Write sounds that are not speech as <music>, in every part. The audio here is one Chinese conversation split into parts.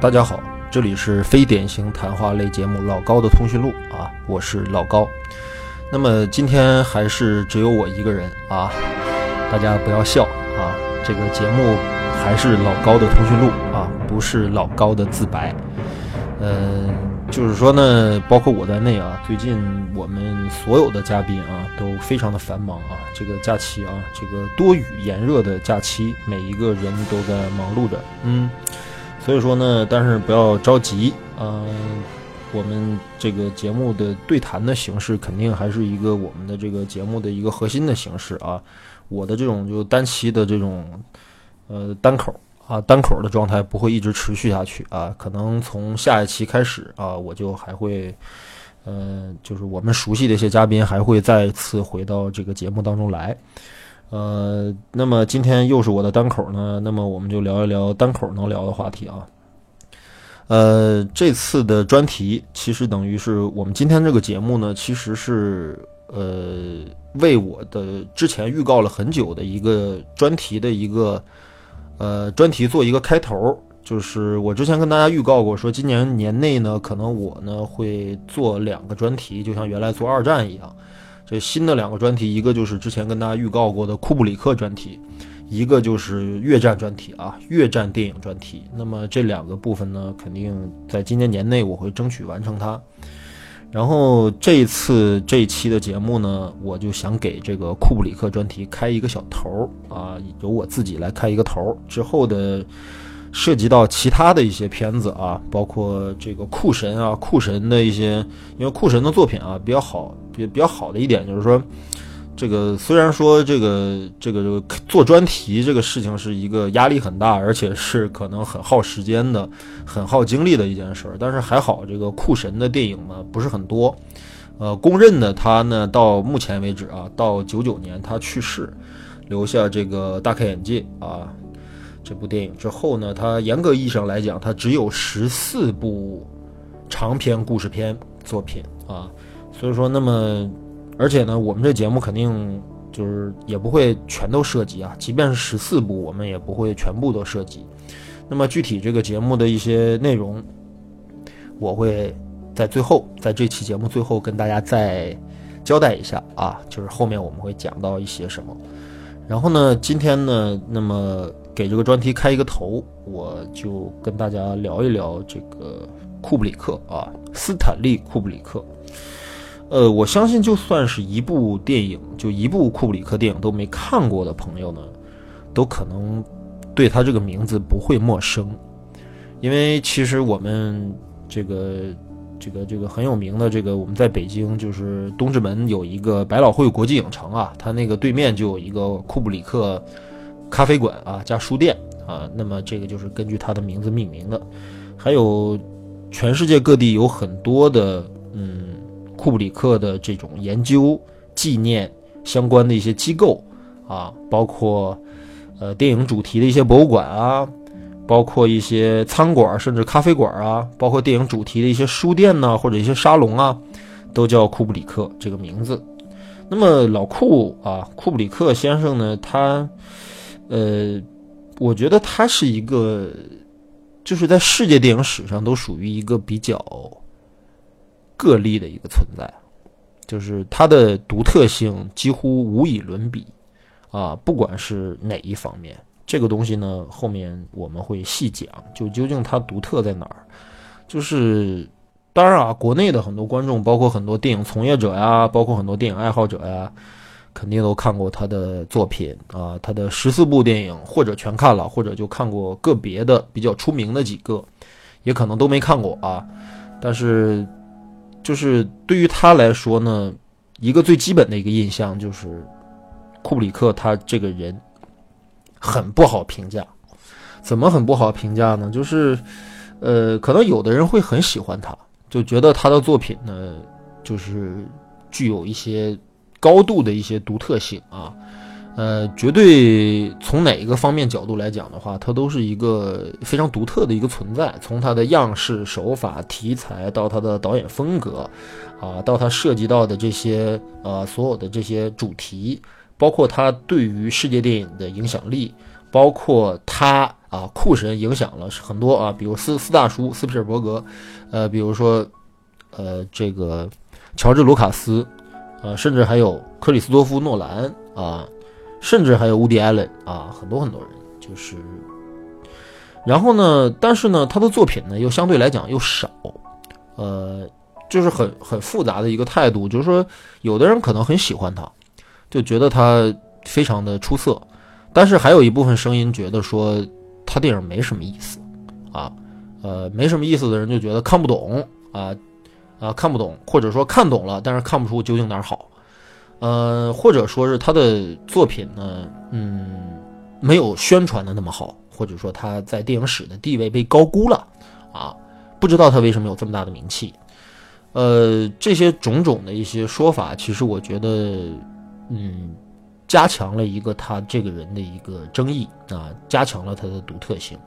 大家好，这里是非典型谈话类节目《老高的通讯录》啊，我是老高。那么今天还是只有我一个人啊，大家不要笑啊，这个节目还是老高的通讯录啊，不是老高的自白。嗯，就是说呢，包括我在内啊，最近我们所有的嘉宾啊都非常的繁忙啊，这个假期啊，这个多雨炎热的假期，每一个人都在忙碌着，嗯。所以说呢，但是不要着急，嗯，我们这个节目的对谈的形式肯定还是一个我们的这个节目的一个核心的形式啊。我的这种就单期的这种呃单口啊单口的状态不会一直持续下去啊，可能从下一期开始啊，我就还会呃，就是我们熟悉的一些嘉宾还会再次回到这个节目当中来。呃，那么今天又是我的单口呢，那么我们就聊一聊单口能聊的话题啊。呃，这次的专题其实等于是我们今天这个节目呢，其实是呃为我的之前预告了很久的一个专题的一个呃专题做一个开头，就是我之前跟大家预告过，说今年年内呢，可能我呢会做两个专题，就像原来做二战一样。这新的两个专题，一个就是之前跟大家预告过的库布里克专题，一个就是越战专题啊，越战电影专题。那么这两个部分呢，肯定在今年年内我会争取完成它。然后这一次这一期的节目呢，我就想给这个库布里克专题开一个小头儿啊，由我自己来开一个头儿。之后的涉及到其他的一些片子啊，包括这个库神啊，库神的一些，因为库神的作品啊比较好。比比较好的一点就是说，这个虽然说这个这个这个做专题这个事情是一个压力很大，而且是可能很耗时间的、很耗精力的一件事儿，但是还好这个酷神的电影呢不是很多。呃，公认的他呢，到目前为止啊，到九九年他去世，留下这个大开眼界啊这部电影之后呢，它严格意义上来讲，它只有十四部长篇故事片作品啊。所以说，那么，而且呢，我们这节目肯定就是也不会全都涉及啊，即便是十四部，我们也不会全部都涉及。那么具体这个节目的一些内容，我会在最后，在这期节目最后跟大家再交代一下啊，就是后面我们会讲到一些什么。然后呢，今天呢，那么给这个专题开一个头，我就跟大家聊一聊这个库布里克啊，斯坦利·库布里克。呃，我相信就算是一部电影，就一部库布里克电影都没看过的朋友呢，都可能对他这个名字不会陌生，因为其实我们这个这个这个很有名的这个我们在北京就是东直门有一个百老汇国际影城啊，它那个对面就有一个库布里克咖啡馆啊加书店啊，那么这个就是根据他的名字命名的，还有全世界各地有很多的嗯。库布里克的这种研究、纪念相关的一些机构啊，包括呃电影主题的一些博物馆啊，包括一些餐馆甚至咖啡馆啊，包括电影主题的一些书店呢，或者一些沙龙啊，都叫库布里克这个名字。那么老库啊，库布里克先生呢，他呃，我觉得它是一个，就是在世界电影史上都属于一个比较。个例的一个存在，就是它的独特性几乎无以伦比，啊，不管是哪一方面，这个东西呢，后面我们会细讲，就究竟它独特在哪儿。就是当然啊，国内的很多观众，包括很多电影从业者呀，包括很多电影爱好者呀，肯定都看过他的作品啊，他的十四部电影，或者全看了，或者就看过个别的比较出名的几个，也可能都没看过啊，但是。就是对于他来说呢，一个最基本的一个印象就是，库布里克他这个人很不好评价。怎么很不好评价呢？就是，呃，可能有的人会很喜欢他，就觉得他的作品呢，就是具有一些高度的一些独特性啊。呃，绝对从哪一个方面角度来讲的话，它都是一个非常独特的一个存在。从它的样式、手法、题材，到它的导演风格，啊，到它涉及到的这些呃所有的这些主题，包括它对于世界电影的影响力，包括他啊，酷神影响了很多啊，比如斯斯大叔斯皮尔伯格，呃，比如说呃这个乔治卢卡斯，呃，甚至还有克里斯多夫诺兰啊，甚至还有乌迪艾伦啊，很多很多人就是。然后呢，但是呢，他的作品呢又相对来讲又少，呃，就是很很复杂的一个态度，就是说有的人可能很喜欢他，就觉得他非常的出色。但是还有一部分声音觉得说他电影没什么意思，啊，呃，没什么意思的人就觉得看不懂啊，啊，看不懂，或者说看懂了，但是看不出究竟哪儿好，呃，或者说是他的作品呢，嗯，没有宣传的那么好，或者说他在电影史的地位被高估了，啊，不知道他为什么有这么大的名气，呃，这些种种的一些说法，其实我觉得，嗯。加强了一个他这个人的一个争议啊，加强了他的独特性，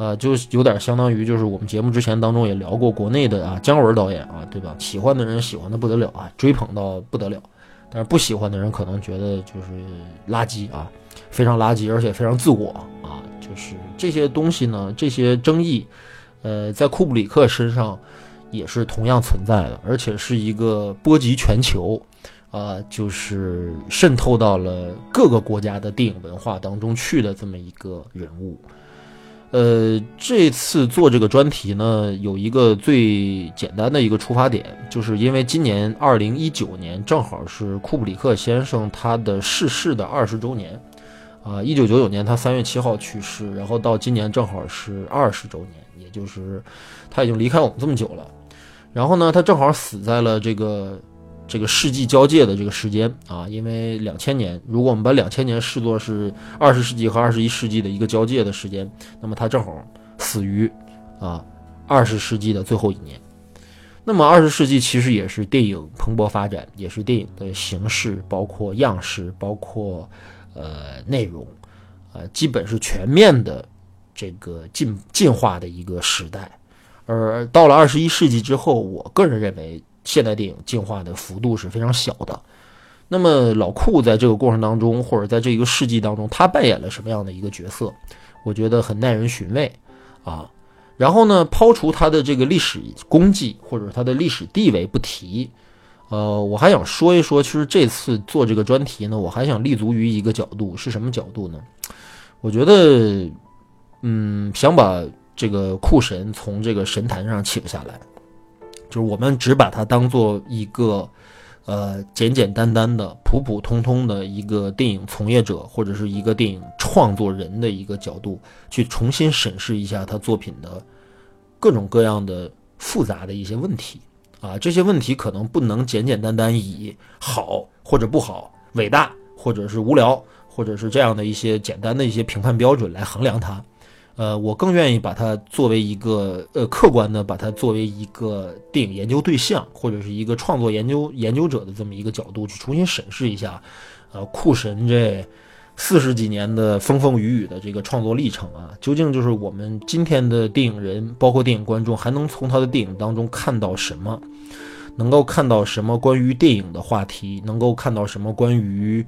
呃，就有点相当于就是我们节目之前当中也聊过国内的啊姜文导演啊，对吧？喜欢的人喜欢的不得了啊，追捧到不得了，但是不喜欢的人可能觉得就是垃圾啊，非常垃圾，而且非常自我啊，就是这些东西呢，这些争议，呃，在库布里克身上也是同样存在的，而且是一个波及全球。啊，就是渗透到了各个国家的电影文化当中去的这么一个人物。呃，这次做这个专题呢，有一个最简单的一个出发点，就是因为今年二零一九年正好是库布里克先生他的逝世的二十周年。啊，一九九九年他三月七号去世，然后到今年正好是二十周年，也就是他已经离开我们这么久了。然后呢，他正好死在了这个。这个世纪交界的这个时间啊，因为两千年，如果我们把两千年视作是二十世纪和二十一世纪的一个交界的时间，那么他正好死于啊二十世纪的最后一年。那么二十世纪其实也是电影蓬勃发展，也是电影的形式、包括样式、包括呃内容，呃，基本是全面的这个进进化的一个时代。而到了二十一世纪之后，我个人认为。现代电影进化的幅度是非常小的，那么老库在这个过程当中，或者在这一个世纪当中，他扮演了什么样的一个角色？我觉得很耐人寻味啊。然后呢，抛除他的这个历史功绩或者他的历史地位不提，呃，我还想说一说，其实这次做这个专题呢，我还想立足于一个角度，是什么角度呢？我觉得，嗯，想把这个库神从这个神坛上请下来。就是我们只把它当做一个，呃，简简单单的、普普通通的一个电影从业者或者是一个电影创作人的一个角度，去重新审视一下他作品的各种各样的复杂的一些问题啊，这些问题可能不能简简单单以好或者不好、伟大或者是无聊，或者是这样的一些简单的一些评判标准来衡量它。呃，我更愿意把它作为一个呃客观的，把它作为一个电影研究对象，或者是一个创作研究研究者的这么一个角度去重新审视一下，呃，库神这四十几年的风风雨雨的这个创作历程啊，究竟就是我们今天的电影人，包括电影观众，还能从他的电影当中看到什么？能够看到什么关于电影的话题？能够看到什么关于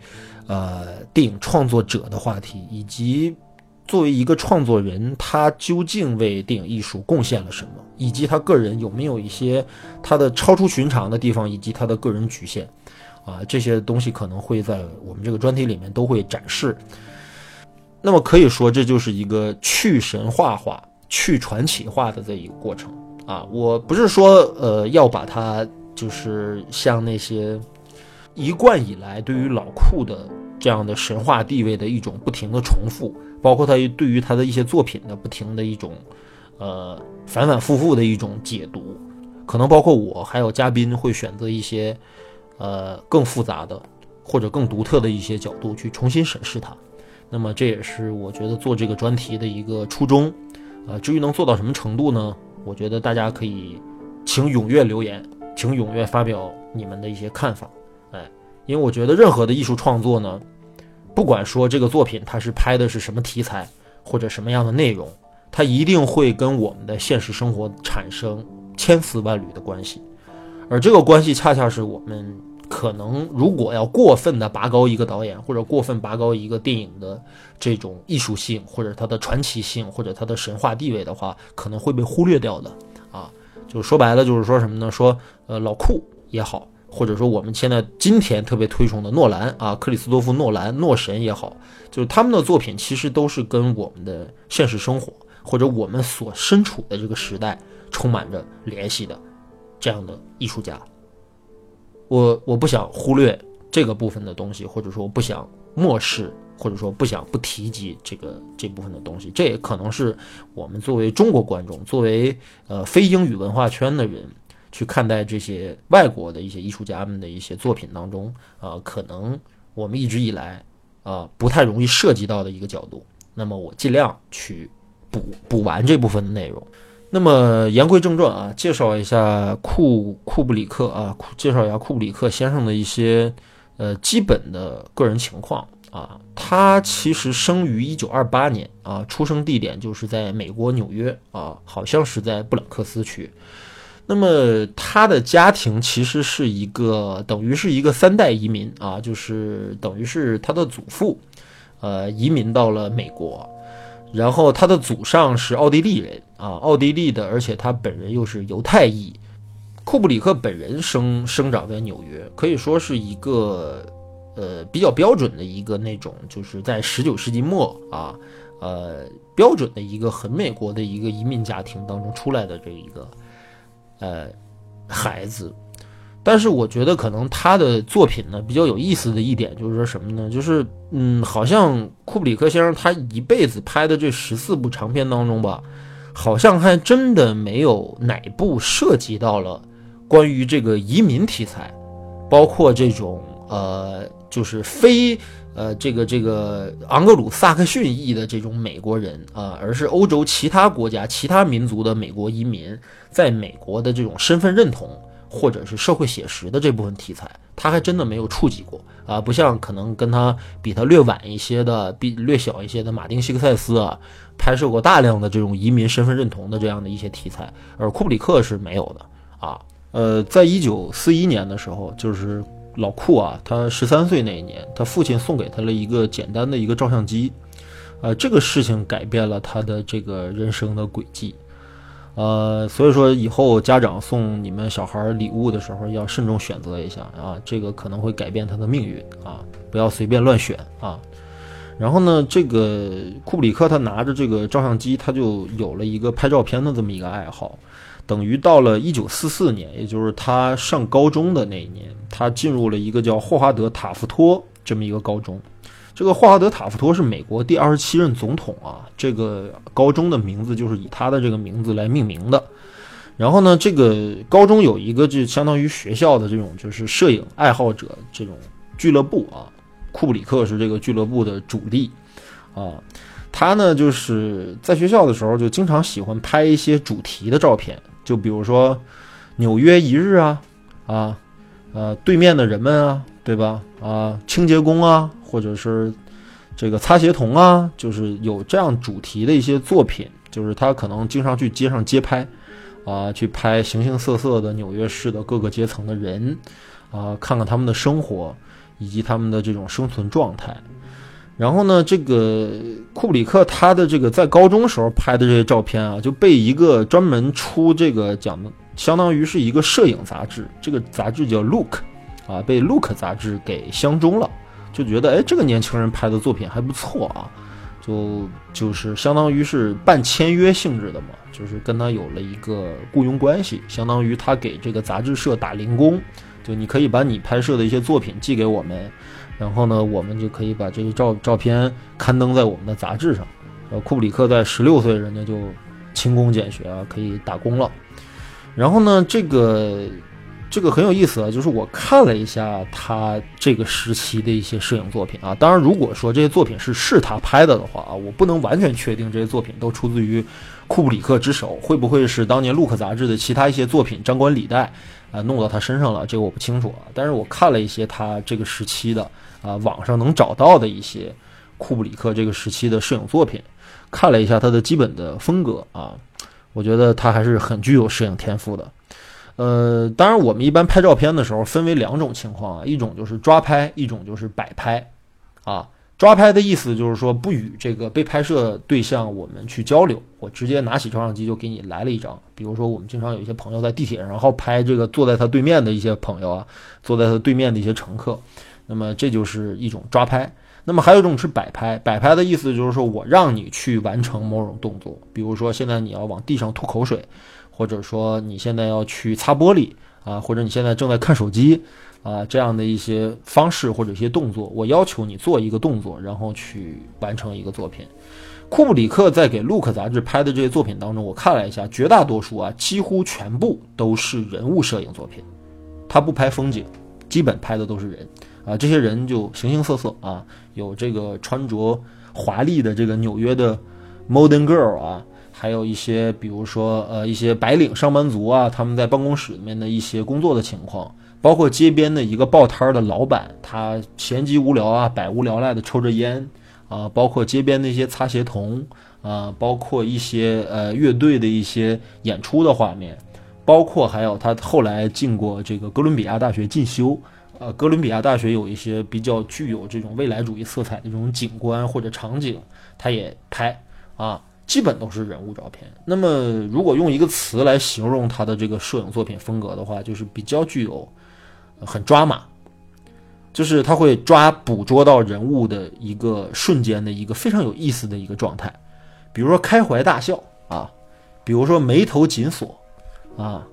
呃电影创作者的话题？以及。作为一个创作人，他究竟为电影艺术贡献了什么？以及他个人有没有一些他的超出寻常的地方，以及他的个人局限？啊，这些东西可能会在我们这个专题里面都会展示。那么可以说，这就是一个去神话化、去传奇化的这一个过程啊！我不是说呃要把它就是像那些一贯以来对于老库的这样的神话地位的一种不停的重复。包括他对于他的一些作品的不停的一种，呃，反反复复的一种解读，可能包括我还有嘉宾会选择一些，呃，更复杂的或者更独特的一些角度去重新审视它。那么这也是我觉得做这个专题的一个初衷。呃，至于能做到什么程度呢？我觉得大家可以，请踊跃留言，请踊跃发表你们的一些看法。哎，因为我觉得任何的艺术创作呢。不管说这个作品它是拍的是什么题材或者什么样的内容，它一定会跟我们的现实生活产生千丝万缕的关系，而这个关系恰恰是我们可能如果要过分的拔高一个导演，或者过分拔高一个电影的这种艺术性，或者它的传奇性，或者它的神话地位的话，可能会被忽略掉的啊。就说白了，就是说什么呢？说呃老库也好，或者说我们现在今天特别推崇的诺兰啊，克里斯多夫诺兰诺神也好，就是他们的作品其实都是跟我们的现实生活或者我们所身处的这个时代充满着联系的这样的艺术家。我我不想忽略这个部分的东西，或者说我不想漠视，或者说不想不提及这个这部分的东西。这也可能是我们作为中国观众，作为呃非英语文化圈的人去看待这些外国的一些艺术家们的一些作品当中，啊，可能我们一直以来啊不太容易涉及到的一个角度。那么我尽量去补补完这部分的内容。那么言归正传啊，介绍一下库库布里克啊，介绍一下库布里克先生的一些呃基本的个人情况啊。他其实生于一九二八年啊，出生地点就是在美国纽约啊，好像是在布朗克斯区。那么他的家庭其实是一个等于是一个三代移民啊，就是等于是他的祖父呃移民到了美国。然后他的祖上是奥地利人啊，奥地利的，而且他本人又是犹太裔。库布里克本人生生长在纽约，可以说是一个呃比较标准的一个那种，就是在十九世纪末啊，呃标准的一个很美国的一个移民家庭当中出来的这一个呃孩子。但是我觉得可能他的作品呢比较有意思的一点就是说什么呢？就是嗯，好像库布里克先生他一辈子拍的这十四部长片当中吧，好像还真的没有哪部涉及到了关于这个移民题材，包括这种呃，就是非呃这个这个昂格鲁萨克逊裔的这种美国人啊，而是欧洲其他国家其他民族的美国移民在美国的这种身份认同。或者是社会写实的这部分题材，他还真的没有触及过啊，不像可能跟他比他略晚一些的、比略小一些的马丁·希克塞斯啊，拍摄过大量的这种移民身份认同的这样的一些题材，而库布里克是没有的啊。呃，在一九四一年的时候，就是老库啊，他十三岁那一年，他父亲送给他了一个简单的一个照相机，呃，这个事情改变了他的这个人生的轨迹。呃，所以说以后家长送你们小孩礼物的时候要慎重选择一下啊，这个可能会改变他的命运啊，不要随便乱选啊。然后呢，这个库布里克他拿着这个照相机，他就有了一个拍照片的这么一个爱好，等于到了一九四四年，也就是他上高中的那一年，他进入了一个叫霍华德塔夫托这么一个高中。这个霍华德·塔夫托是美国第二十七任总统啊，这个高中的名字就是以他的这个名字来命名的。然后呢，这个高中有一个就相当于学校的这种就是摄影爱好者这种俱乐部啊，库布里克是这个俱乐部的主力啊。他呢就是在学校的时候就经常喜欢拍一些主题的照片，就比如说纽约一日啊啊呃对面的人们啊，对吧啊清洁工啊。或者是这个擦鞋童啊，就是有这样主题的一些作品，就是他可能经常去街上街拍，啊，去拍形形色色的纽约市的各个阶层的人，啊，看看他们的生活以及他们的这种生存状态。然后呢，这个库布里克他的这个在高中时候拍的这些照片啊，就被一个专门出这个讲的，相当于是一个摄影杂志，这个杂志叫《Look》，啊，被《Look》杂志给相中了。就觉得哎，这个年轻人拍的作品还不错啊，就就是相当于是半签约性质的嘛，就是跟他有了一个雇佣关系，相当于他给这个杂志社打零工，就你可以把你拍摄的一些作品寄给我们，然后呢，我们就可以把这些照照片刊登在我们的杂志上。呃，库布里克在十六岁，人家就勤工俭学啊，可以打工了。然后呢，这个。这个很有意思啊，就是我看了一下他这个时期的一些摄影作品啊。当然，如果说这些作品是是他拍的的话啊，我不能完全确定这些作品都出自于库布里克之手，会不会是当年《Look》杂志的其他一些作品张冠李戴啊弄到他身上了？这个我不清楚啊。但是我看了一些他这个时期的啊网上能找到的一些库布里克这个时期的摄影作品，看了一下他的基本的风格啊，我觉得他还是很具有摄影天赋的。呃，当然我们一般拍照片的时候分为两种情况啊，一种就是抓拍，一种就是摆拍，啊。抓拍的意思就是说不与这个被拍摄对象我们去交流，我直接拿起照相机就给你来了一张。比如说我们经常有一些朋友在地铁上，然后拍这个坐在他对面的一些朋友啊，坐在他对面的一些乘客，那么这就是一种抓拍。那么还有一种是摆拍，摆拍的意思就是说我让你去完成某种动作，比如说现在你要往地上吐口水，或者说你现在要去擦玻璃啊，或者你现在正在看手机。啊，这样的一些方式或者一些动作，我要求你做一个动作，然后去完成一个作品。库布里克在给《Look》杂志拍的这些作品当中，我看了一下，绝大多数啊，几乎全部都是人物摄影作品。他不拍风景，基本拍的都是人。啊，这些人就形形色色啊，有这个穿着华丽的这个纽约的 Modern Girl 啊，还有一些比如说呃一些白领上班族啊，他们在办公室里面的一些工作的情况。包括街边的一个报摊的老板，他闲极无聊啊，百无聊赖的抽着烟啊。包括街边那些擦鞋童啊，包括一些呃乐队的一些演出的画面，包括还有他后来进过这个哥伦比亚大学进修，呃，哥伦比亚大学有一些比较具有这种未来主义色彩的这种景观或者场景，他也拍啊，基本都是人物照片。那么如果用一个词来形容他的这个摄影作品风格的话，就是比较具有。很抓马，就是他会抓捕捉到人物的一个瞬间的一个非常有意思的一个状态，比如说开怀大笑啊，比如说眉头紧锁啊，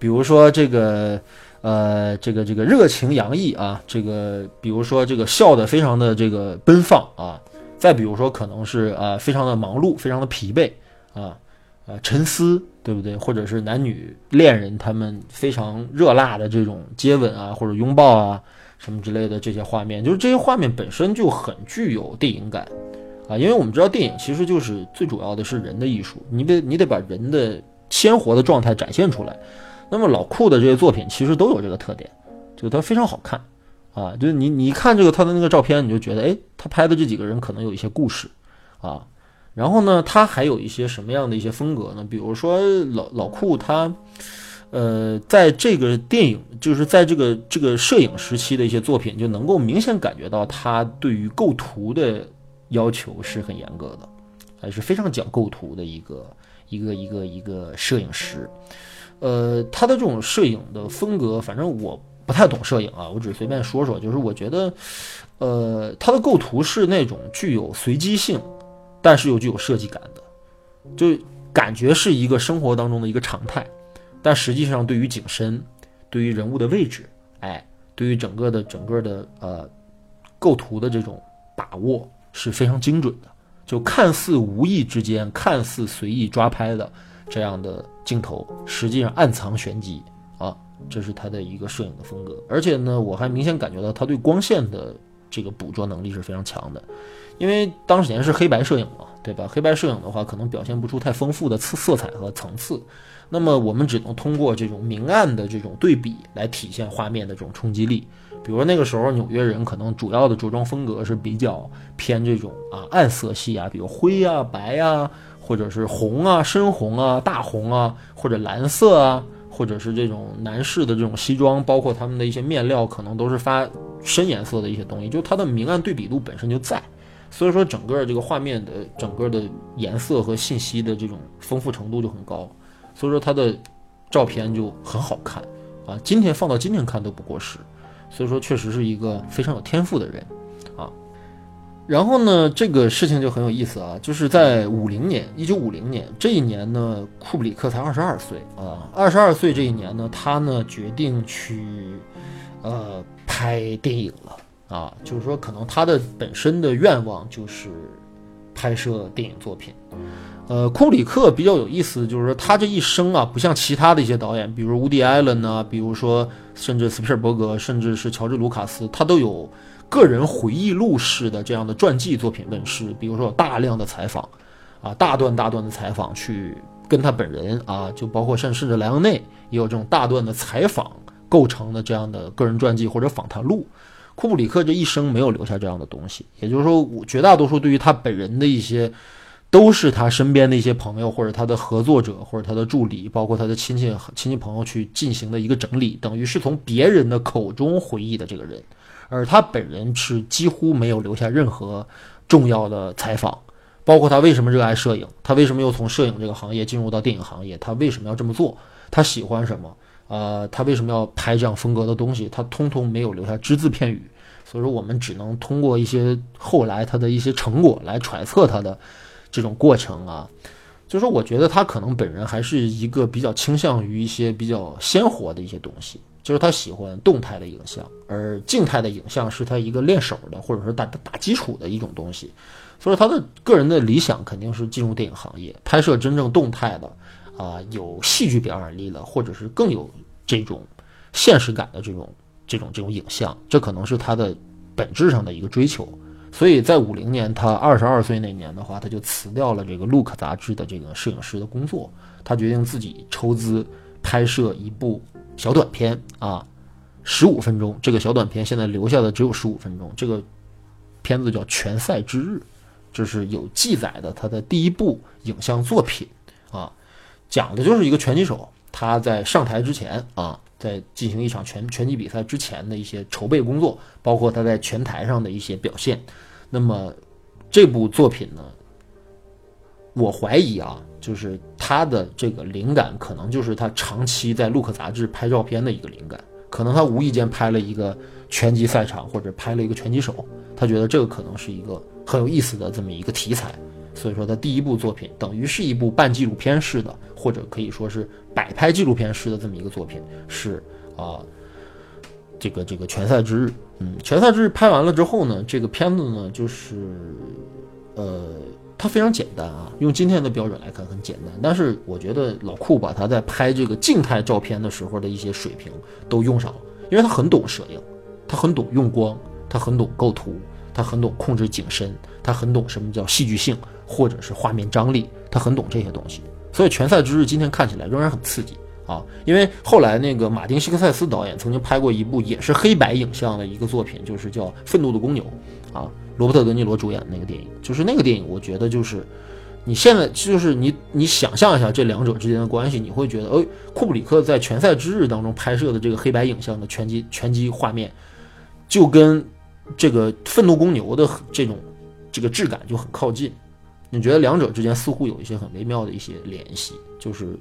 比如说这个呃这个这个热情洋溢啊，这个比如说这个笑的非常的这个奔放啊，再比如说可能是啊非常的忙碌，非常的疲惫啊。呃，沉思，对不对？或者是男女恋人他们非常热辣的这种接吻啊，或者拥抱啊，什么之类的这些画面，就是这些画面本身就很具有电影感啊。因为我们知道电影其实就是最主要的是人的艺术，你得你得把人的鲜活的状态展现出来。那么老库的这些作品其实都有这个特点，就它非常好看啊。就是你你看这个他的那个照片，你就觉得，哎，他拍的这几个人可能有一些故事啊。然后呢，他还有一些什么样的一些风格呢？比如说老老库他，呃，在这个电影，就是在这个这个摄影时期的一些作品，就能够明显感觉到他对于构图的要求是很严格的，还是非常讲构图的一个一个一个一个摄影师。呃，他的这种摄影的风格，反正我不太懂摄影啊，我只是随便说说，就是我觉得，呃，他的构图是那种具有随机性。但是又具有设计感的，就感觉是一个生活当中的一个常态，但实际上对于景深，对于人物的位置，哎，对于整个的整个的呃构图的这种把握是非常精准的。就看似无意之间，看似随意抓拍的这样的镜头，实际上暗藏玄机啊，这是他的一个摄影的风格。而且呢，我还明显感觉到他对光线的。这个捕捉能力是非常强的，因为当时年是黑白摄影嘛，对吧？黑白摄影的话，可能表现不出太丰富的色色彩和层次，那么我们只能通过这种明暗的这种对比来体现画面的这种冲击力。比如那个时候纽约人可能主要的着装风格是比较偏这种啊暗色系啊，比如灰啊、白啊，或者是红啊、深红啊、大红啊，或者蓝色啊。或者是这种男士的这种西装，包括他们的一些面料，可能都是发深颜色的一些东西，就它的明暗对比度本身就在，所以说整个这个画面的整个的颜色和信息的这种丰富程度就很高，所以说它的照片就很好看啊，今天放到今天看都不过时，所以说确实是一个非常有天赋的人。然后呢，这个事情就很有意思啊，就是在五零年，一九五零年这一年呢，库布里克才二十二岁啊，二十二岁这一年呢，他呢决定去，呃，拍电影了啊，就是说可能他的本身的愿望就是拍摄电影作品。呃，库布里克比较有意思，就是说他这一生啊，不像其他的一些导演，比如乌迪·艾伦啊，比如说甚至斯皮尔伯格，甚至是乔治·卢卡斯，他都有。个人回忆录式的这样的传记作品问世，比如说有大量的采访，啊，大段大段的采访去跟他本人啊，就包括甚甚至莱昂内也有这种大段的采访构成的这样的个人传记或者访谈录。库布里克这一生没有留下这样的东西，也就是说，我绝大多数对于他本人的一些都是他身边的一些朋友，或者他的合作者，或者他的助理，包括他的亲戚、亲戚朋友去进行的一个整理，等于是从别人的口中回忆的这个人，而他本人是几乎没有留下任何重要的采访，包括他为什么热爱摄影，他为什么又从摄影这个行业进入到电影行业，他为什么要这么做，他喜欢什么，呃，他为什么要拍这样风格的东西，他通通没有留下只字片语，所以说我们只能通过一些后来他的一些成果来揣测他的。这种过程啊，就是说，我觉得他可能本人还是一个比较倾向于一些比较鲜活的一些东西，就是他喜欢动态的影像，而静态的影像是他一个练手的，或者说打打基础的一种东西。所以他的个人的理想肯定是进入电影行业，拍摄真正动态的啊，有戏剧表演力的，或者是更有这种现实感的这种这种这种影像，这可能是他的本质上的一个追求。所以在五零年，他二十二岁那年的话，他就辞掉了这个《Look》杂志的这个摄影师的工作，他决定自己筹资拍摄一部小短片啊，十五分钟。这个小短片现在留下的只有十五分钟。这个片子叫《拳赛之日》，这是有记载的他的第一部影像作品啊，讲的就是一个拳击手他在上台之前啊。在进行一场拳拳击比赛之前的一些筹备工作，包括他在拳台上的一些表现。那么这部作品呢，我怀疑啊，就是他的这个灵感可能就是他长期在《Look》杂志拍照片的一个灵感。可能他无意间拍了一个拳击赛场，或者拍了一个拳击手，他觉得这个可能是一个很有意思的这么一个题材。所以说，他第一部作品等于是一部半纪录片式的，或者可以说是摆拍纪录片式的这么一个作品，是啊，这个这个拳赛之日，嗯，拳赛之日拍完了之后呢，这个片子呢，就是呃，它非常简单啊，用今天的标准来看很简单，但是我觉得老库把他在拍这个静态照片的时候的一些水平都用上了，因为他很懂摄影，他很懂用光，他很懂构图，他很懂控制景深，他很懂什么叫戏剧性。或者是画面张力，他很懂这些东西，所以《拳赛之日》今天看起来仍然很刺激啊！因为后来那个马丁·希克塞斯导演曾经拍过一部也是黑白影像的一个作品，就是叫《愤怒的公牛》啊，罗伯特·德尼罗主演的那个电影，就是那个电影，我觉得就是你现在就是你你想象一下这两者之间的关系，你会觉得，哎，库布里克在《拳赛之日》当中拍摄的这个黑白影像的拳击拳击画面，就跟这个《愤怒公牛》的这种这个质感就很靠近。你觉得两者之间似乎有一些很微妙的一些联系，就是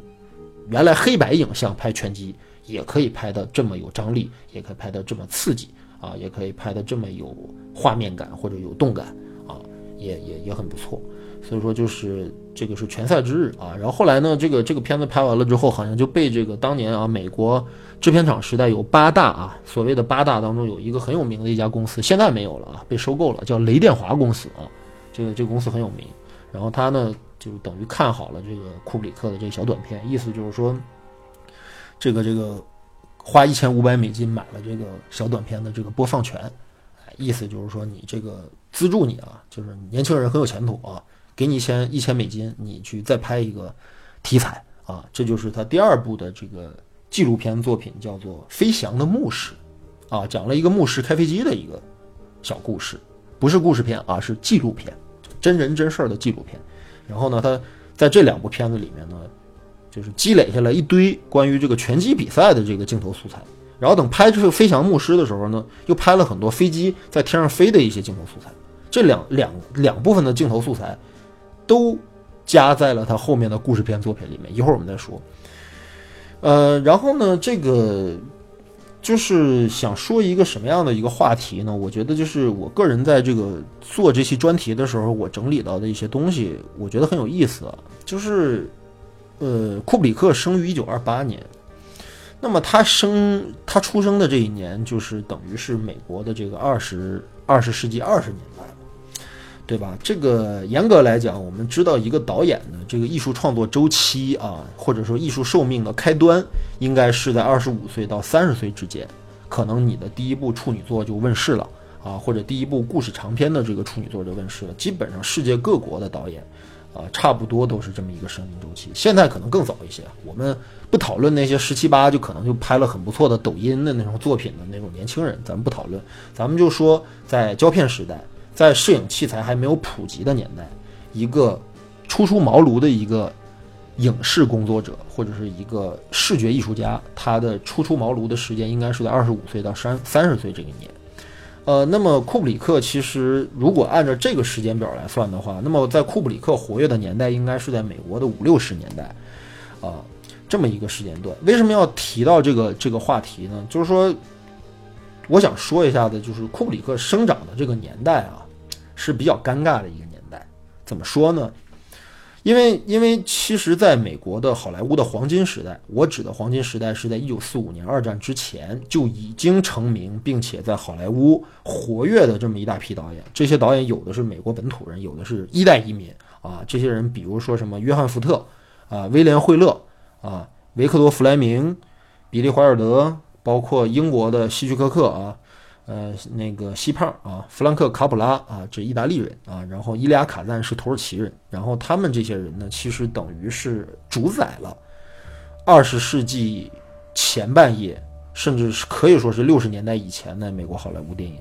原来黑白影像拍拳击也可以拍的这么有张力，也可以拍的这么刺激啊，也可以拍的这么有画面感或者有动感啊，也也也很不错。所以说就是这个是拳赛之日啊。然后后来呢，这个这个片子拍完了之后，好像就被这个当年啊美国制片厂时代有八大啊所谓的八大当中有一个很有名的一家公司，现在没有了啊，被收购了，叫雷电华公司啊。这个这个公司很有名。然后他呢，就等于看好了这个库布里克的这个小短片，意思就是说，这个这个花一千五百美金买了这个小短片的这个播放权，意思就是说你这个资助你啊，就是年轻人很有前途啊，给你一千一千美金，你去再拍一个题材啊，这就是他第二部的这个纪录片作品，叫做《飞翔的牧师》，啊，讲了一个牧师开飞机的一个小故事，不是故事片啊，是纪录片。真人真事儿的纪录片，然后呢，他在这两部片子里面呢，就是积累下来一堆关于这个拳击比赛的这个镜头素材。然后等拍这个《飞翔牧师》的时候呢，又拍了很多飞机在天上飞的一些镜头素材。这两两两部分的镜头素材都加在了他后面的故事片作品里面。一会儿我们再说。呃，然后呢，这个。就是想说一个什么样的一个话题呢？我觉得就是我个人在这个做这期专题的时候，我整理到的一些东西，我觉得很有意思。就是，呃，库布里克生于一九二八年，那么他生他出生的这一年，就是等于是美国的这个二十二十世纪二十年代。对吧？这个严格来讲，我们知道一个导演的这个艺术创作周期啊，或者说艺术寿命的开端，应该是在二十五岁到三十岁之间。可能你的第一部处女作就问世了啊，或者第一部故事长篇的这个处女作就问世了。基本上世界各国的导演啊，差不多都是这么一个生命周期。现在可能更早一些。我们不讨论那些十七八就可能就拍了很不错的抖音的那种作品的那种年轻人，咱们不讨论。咱们就说在胶片时代。在摄影器材还没有普及的年代，一个初出茅庐的一个影视工作者或者是一个视觉艺术家，他的初出茅庐的时间应该是在二十五岁到三三十岁这个年。呃，那么库布里克其实如果按照这个时间表来算的话，那么在库布里克活跃的年代应该是在美国的五六十年代，啊，这么一个时间段。为什么要提到这个这个话题呢？就是说，我想说一下的，就是库布里克生长的这个年代啊，是比较尴尬的一个年代。怎么说呢？因为，因为其实，在美国的好莱坞的黄金时代，我指的黄金时代是在一九四五年二战之前就已经成名，并且在好莱坞活跃的这么一大批导演。这些导演有的是美国本土人，有的是一代移民啊。这些人，比如说什么约翰·福特啊、威廉·惠勒啊、维克多·弗莱明、比利·怀尔德，包括英国的希区柯克啊。呃，那个西胖啊，弗兰克·卡普拉啊，这意大利人啊，然后伊利亚·卡赞是土耳其人，然后他们这些人呢，其实等于是主宰了二十世纪前半叶，甚至是可以说是六十年代以前的美国好莱坞电影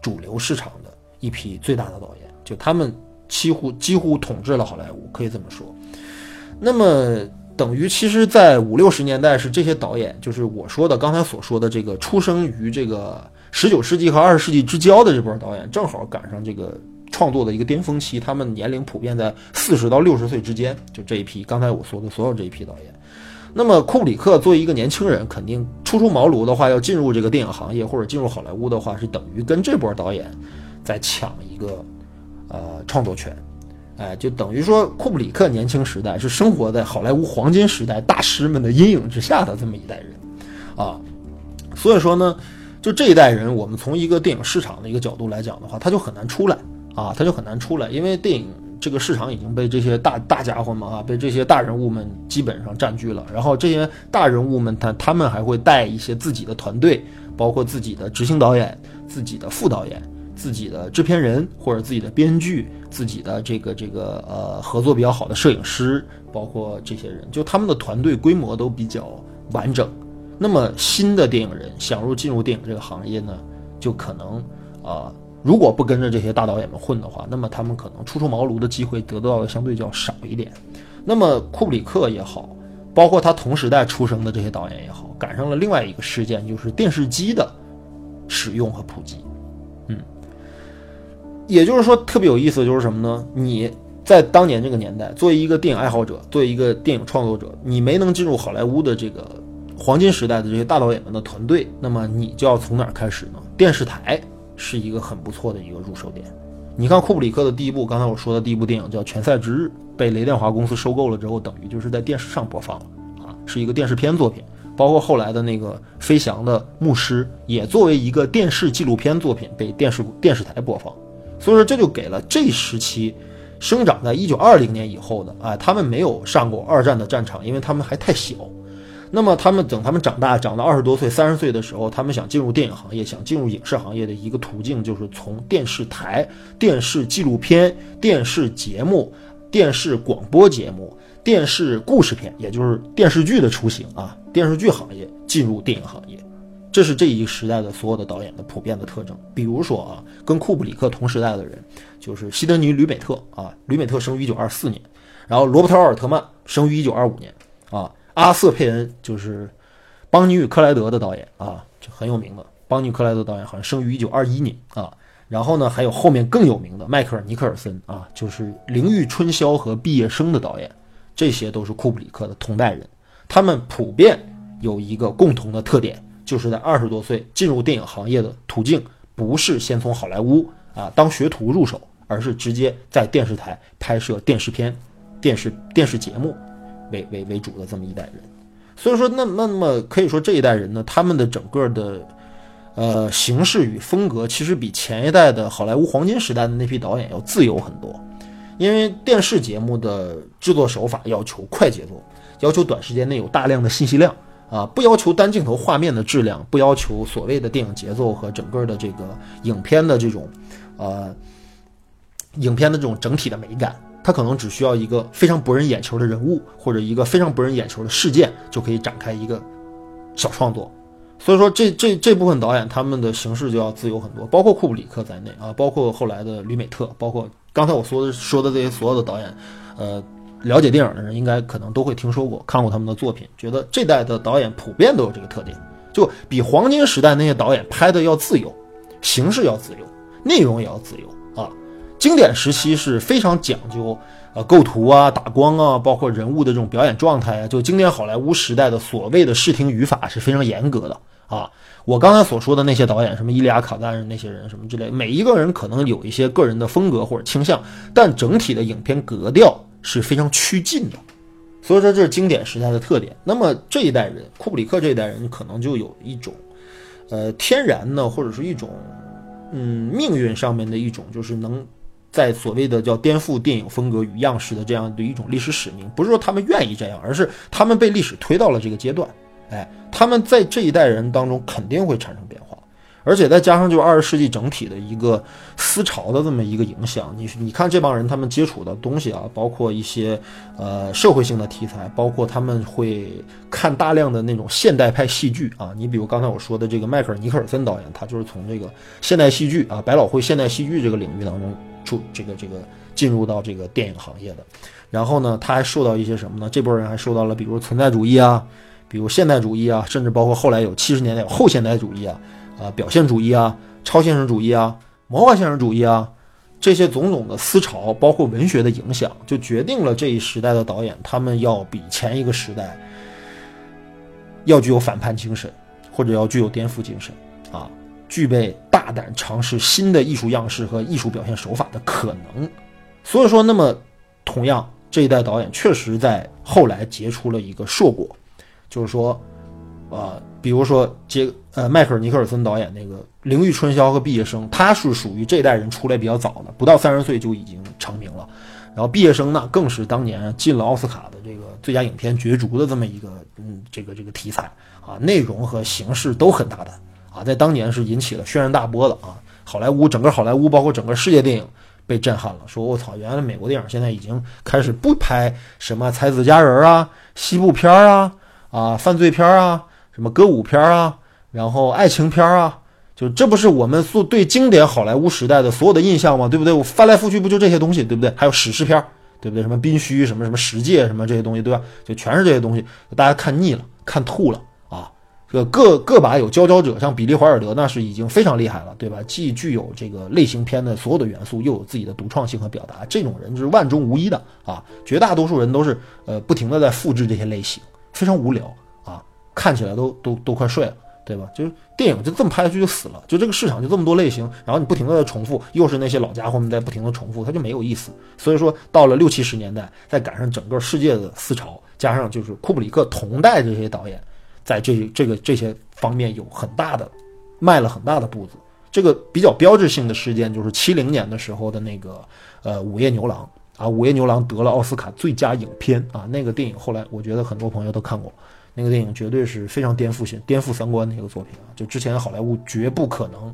主流市场的一批最大的导演，就他们几乎几乎统治了好莱坞，可以这么说。那么等于其实，在五六十年代是这些导演，就是我说的刚才所说的这个出生于这个。十九世纪和二十世纪之交的这波导演，正好赶上这个创作的一个巅峰期，他们年龄普遍在四十到六十岁之间。就这一批，刚才我说的所有这一批导演。那么库布里克作为一个年轻人，肯定初出茅庐的话，要进入这个电影行业或者进入好莱坞的话，是等于跟这波导演在抢一个呃创作权。哎，就等于说库布里克年轻时代是生活在好莱坞黄金时代大师们的阴影之下的这么一代人啊。所以说呢。就这一代人，我们从一个电影市场的一个角度来讲的话，他就很难出来啊，他就很难出来，因为电影这个市场已经被这些大大家伙们啊，被这些大人物们基本上占据了。然后这些大人物们，他他们还会带一些自己的团队，包括自己的执行导演、自己的副导演、自己的制片人或者自己的编剧、自己的这个这个呃合作比较好的摄影师，包括这些人，就他们的团队规模都比较完整。那么新的电影人想入进入电影这个行业呢，就可能啊，如果不跟着这些大导演们混的话，那么他们可能初出茅庐的机会得到的相对较少一点。那么库布里克也好，包括他同时代出生的这些导演也好，赶上了另外一个事件，就是电视机的使用和普及。嗯，也就是说特别有意思，就是什么呢？你在当年这个年代，作为一个电影爱好者，作为一个电影创作者，你没能进入好莱坞的这个。黄金时代的这些大导演们的团队，那么你就要从哪儿开始呢？电视台是一个很不错的一个入手点。你看库布里克的第一部，刚才我说的第一部电影叫《拳赛之日》，被雷电华公司收购了之后，等于就是在电视上播放了啊，是一个电视片作品。包括后来的那个《飞翔的牧师》，也作为一个电视纪录片作品被电视电视台播放。所以说，这就给了这时期生长在一九二零年以后的啊，他们没有上过二战的战场，因为他们还太小。那么他们等他们长大，长到二十多岁、三十岁的时候，他们想进入电影行业，想进入影视行业的一个途径，就是从电视台、电视纪录片、电视节目、电视广播节目、电视故事片，也就是电视剧的雏形啊，电视剧行业进入电影行业，这是这一时代的所有的导演的普遍的特征。比如说啊，跟库布里克同时代的人，就是西德尼·吕美特啊，吕美特生于一九二四年，然后罗伯特·奥尔特曼生于一九二五年啊。阿瑟·佩恩就是《邦尼与克莱德》的导演啊，就很有名的。邦尼·克莱德导演好像生于一九二一年啊。然后呢，还有后面更有名的迈克尔·尼克尔森啊，就是《灵域春宵》和《毕业生》的导演，这些都是库布里克的同代人。他们普遍有一个共同的特点，就是在二十多岁进入电影行业的途径，不是先从好莱坞啊当学徒入手，而是直接在电视台拍摄电视片、电视电视节目。为为为主的这么一代人，所以说那那么可以说这一代人呢，他们的整个的呃形式与风格，其实比前一代的好莱坞黄金时代的那批导演要自由很多。因为电视节目的制作手法要求快节奏，要求短时间内有大量的信息量啊，不要求单镜头画面的质量，不要求所谓的电影节奏和整个的这个影片的这种呃影片的这种整体的美感。他可能只需要一个非常博人眼球的人物，或者一个非常博人眼球的事件，就可以展开一个小创作。所以说，这这这部分导演他们的形式就要自由很多，包括库布里克在内啊，包括后来的吕美特，包括刚才我说的说的这些所有的导演，呃，了解电影的人应该可能都会听说过，看过他们的作品，觉得这代的导演普遍都有这个特点，就比黄金时代那些导演拍的要自由，形式要自由，内容也要自由。经典时期是非常讲究。呃，构图啊，打光啊，包括人物的这种表演状态啊，就经典好莱坞时代的所谓的视听语法是非常严格的啊。我刚才所说的那些导演，什么伊利亚卡赞那些人，什么之类，每一个人可能有一些个人的风格或者倾向，但整体的影片格调是非常趋近的。所以说，这是经典时代的特点。那么这一代人，库布里克这一代人，可能就有一种，呃，天然的或者是一种，嗯，命运上面的一种，就是能。在所谓的叫颠覆电影风格与样式的这样的一种历史使命，不是说他们愿意这样，而是他们被历史推到了这个阶段。哎，他们在这一代人当中肯定会产生变化，而且再加上就二十世纪整体的一个思潮的这么一个影响。你你看这帮人他们接触的东西啊，包括一些呃社会性的题材，包括他们会看大量的那种现代派戏剧啊。你比如刚才我说的这个迈克尔尼克尔森导演，他就是从这个现代戏剧啊，百老汇现代戏剧这个领域当中。出这个这个进入到这个电影行业的，然后呢，他还受到一些什么呢？这波人还受到了，比如存在主义啊，比如现代主义啊，甚至包括后来有七十年代有后现代主义啊，啊，表现主义啊，超现实主义啊，魔幻现实主义啊，这些种种的思潮，包括文学的影响，就决定了这一时代的导演，他们要比前一个时代要具有反叛精神，或者要具有颠覆精神啊。具备大胆尝试新的艺术样式和艺术表现手法的可能，所以说，那么同样这一代导演确实在后来结出了一个硕果，就是说，呃，比如说杰呃迈克尔尼克尔森导演那个《灵域春宵》和《毕业生》，他是属于这一代人出来比较早的，不到三十岁就已经成名了。然后《毕业生》呢，更是当年进了奥斯卡的这个最佳影片角逐的这么一个嗯这个这个题材啊，内容和形式都很大胆。啊，在当年是引起了轩然大波的啊！好莱坞整个好莱坞，包括整个世界电影被震撼了。说我操，原来美国电影现在已经开始不拍什么才子佳人啊、西部片啊、啊犯罪片啊、什么歌舞片啊，然后爱情片啊，就这不是我们所对经典好莱坞时代的所有的印象吗？对不对？我翻来覆去不就这些东西，对不对？还有史诗片，对不对？什么宾虚，什么什么十戒，什么这些东西，对吧？就全是这些东西，大家看腻了，看吐了。这个个把有佼佼者，像比利·怀尔德，那是已经非常厉害了，对吧？既具有这个类型片的所有的元素，又有自己的独创性和表达，这种人是万中无一的啊！绝大多数人都是呃不停的在复制这些类型，非常无聊啊，看起来都都都快睡了，对吧？就是电影就这么拍下去就死了，就这个市场就这么多类型，然后你不停的在重复，又是那些老家伙们在不停的重复，它就没有意思。所以说，到了六七十年代，再赶上整个世界的思潮，加上就是库布里克同代这些导演。在这这个这些方面有很大的迈了很大的步子。这个比较标志性的事件就是七零年的时候的那个呃《午夜牛郎》啊，《午夜牛郎》得了奥斯卡最佳影片啊。那个电影后来我觉得很多朋友都看过，那个电影绝对是非常颠覆性、颠覆三观的一个作品啊。就之前好莱坞绝不可能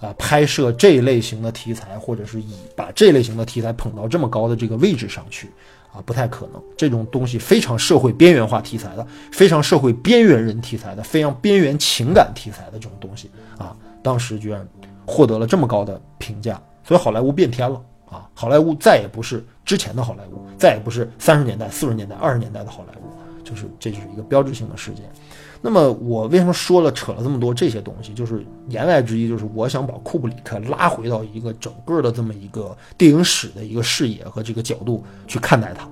啊拍摄这类型的题材，或者是以把这类型的题材捧到这么高的这个位置上去。啊，不太可能，这种东西非常社会边缘化题材的，非常社会边缘人题材的，非常边缘情感题材的这种东西啊，当时居然获得了这么高的评价，所以好莱坞变天了啊！好莱坞再也不是之前的好莱坞，再也不是三十年代、四十年代、二十年代的好莱坞，就是这就是一个标志性的事件。那么我为什么说了扯了这么多这些东西？就是言外之意，就是我想把库布里克拉回到一个整个的这么一个电影史的一个视野和这个角度去看待他，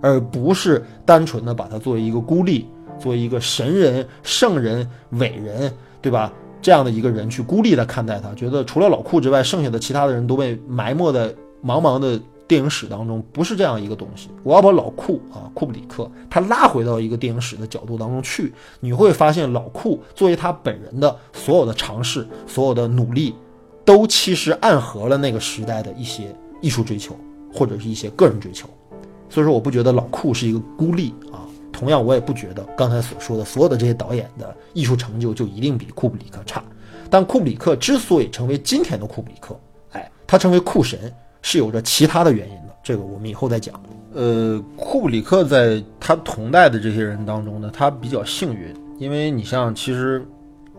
而不是单纯的把他作为一个孤立，作为一个神人、圣人、伟人，对吧？这样的一个人去孤立的看待他，觉得除了老库之外，剩下的其他的人都被埋没在茫茫的。电影史当中不是这样一个东西，我要把老库啊库布里克他拉回到一个电影史的角度当中去，你会发现老库作为他本人的所有的尝试、所有的努力，都其实暗合了那个时代的一些艺术追求或者是一些个人追求。所以说，我不觉得老库是一个孤立啊。同样，我也不觉得刚才所说的所有的这些导演的艺术成就就一定比库布里克差。但库布里克之所以成为今天的库布里克，哎，他成为库神。是有着其他的原因的，这个我们以后再讲。呃，库布里克在他同代的这些人当中呢，他比较幸运，因为你像其实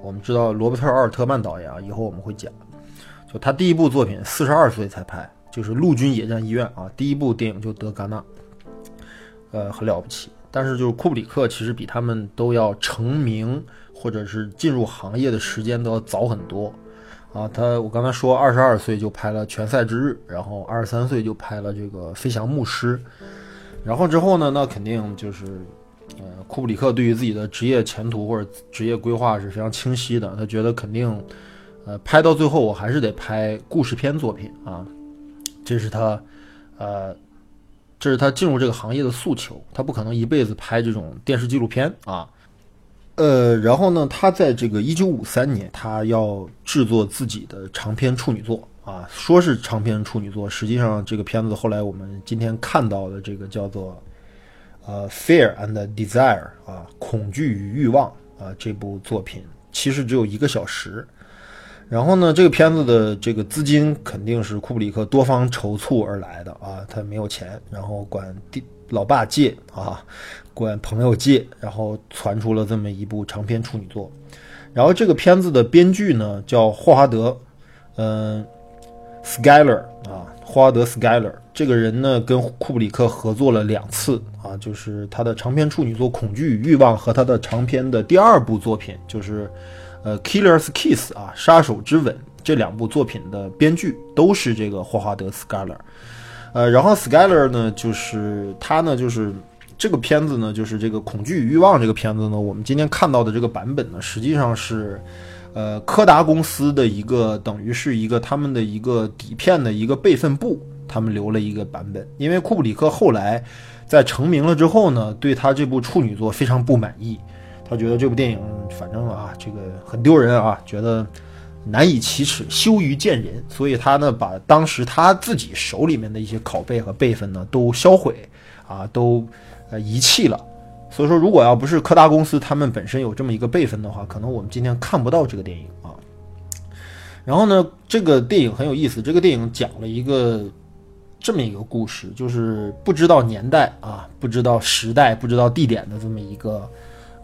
我们知道罗伯特·奥尔特曼导演啊，以后我们会讲，就他第一部作品四十二岁才拍，就是《陆军野战医院》啊，第一部电影就得戛纳。呃，很了不起。但是就是库布里克其实比他们都要成名或者是进入行业的时间都要早很多啊。他我刚才说二十二岁就拍了《拳赛之日》，然后二十三岁就拍了这个《飞翔牧师》，然后之后呢，那肯定就是呃，库布里克对于自己的职业前途或者职业规划是非常清晰的。他觉得肯定呃，拍到最后我还是得拍故事片作品啊，这是他呃。这是他进入这个行业的诉求，他不可能一辈子拍这种电视纪录片啊。呃，然后呢，他在这个一九五三年，他要制作自己的长篇处女作啊，说是长篇处女作，实际上这个片子后来我们今天看到的这个叫做呃《Fear and Desire》啊，恐惧与欲望啊，这部作品其实只有一个小时。然后呢，这个片子的这个资金肯定是库布里克多方筹措而来的啊，他没有钱，然后管弟老爸借啊，管朋友借，然后传出了这么一部长篇处女作。然后这个片子的编剧呢叫霍华德，嗯，Skyler 啊，霍华德 Skyler 这个人呢跟库布里克合作了两次啊，就是他的长篇处女作《恐惧与欲望》和他的长篇的第二部作品就是。呃，《Killer's Kiss》啊，《杀手之吻》这两部作品的编剧都是这个霍华德· Scaler。呃，然后 Scaler 呢，就是他呢，就是这个片子呢，就是这个《恐惧与欲望》这个片子呢，我们今天看到的这个版本呢，实际上是呃柯达公司的一个等于是一个他们的一个底片的一个备份部，他们留了一个版本。因为库布里克后来在成名了之后呢，对他这部处女作非常不满意。他觉得这部电影反正啊，这个很丢人啊，觉得难以启齿，羞于见人，所以他呢把当时他自己手里面的一些拷贝和备份呢都销毁啊，都呃遗弃了。所以说，如果要不是柯达公司他们本身有这么一个备份的话，可能我们今天看不到这个电影啊。然后呢，这个电影很有意思，这个电影讲了一个这么一个故事，就是不知道年代啊，不知道时代，不知道地点的这么一个。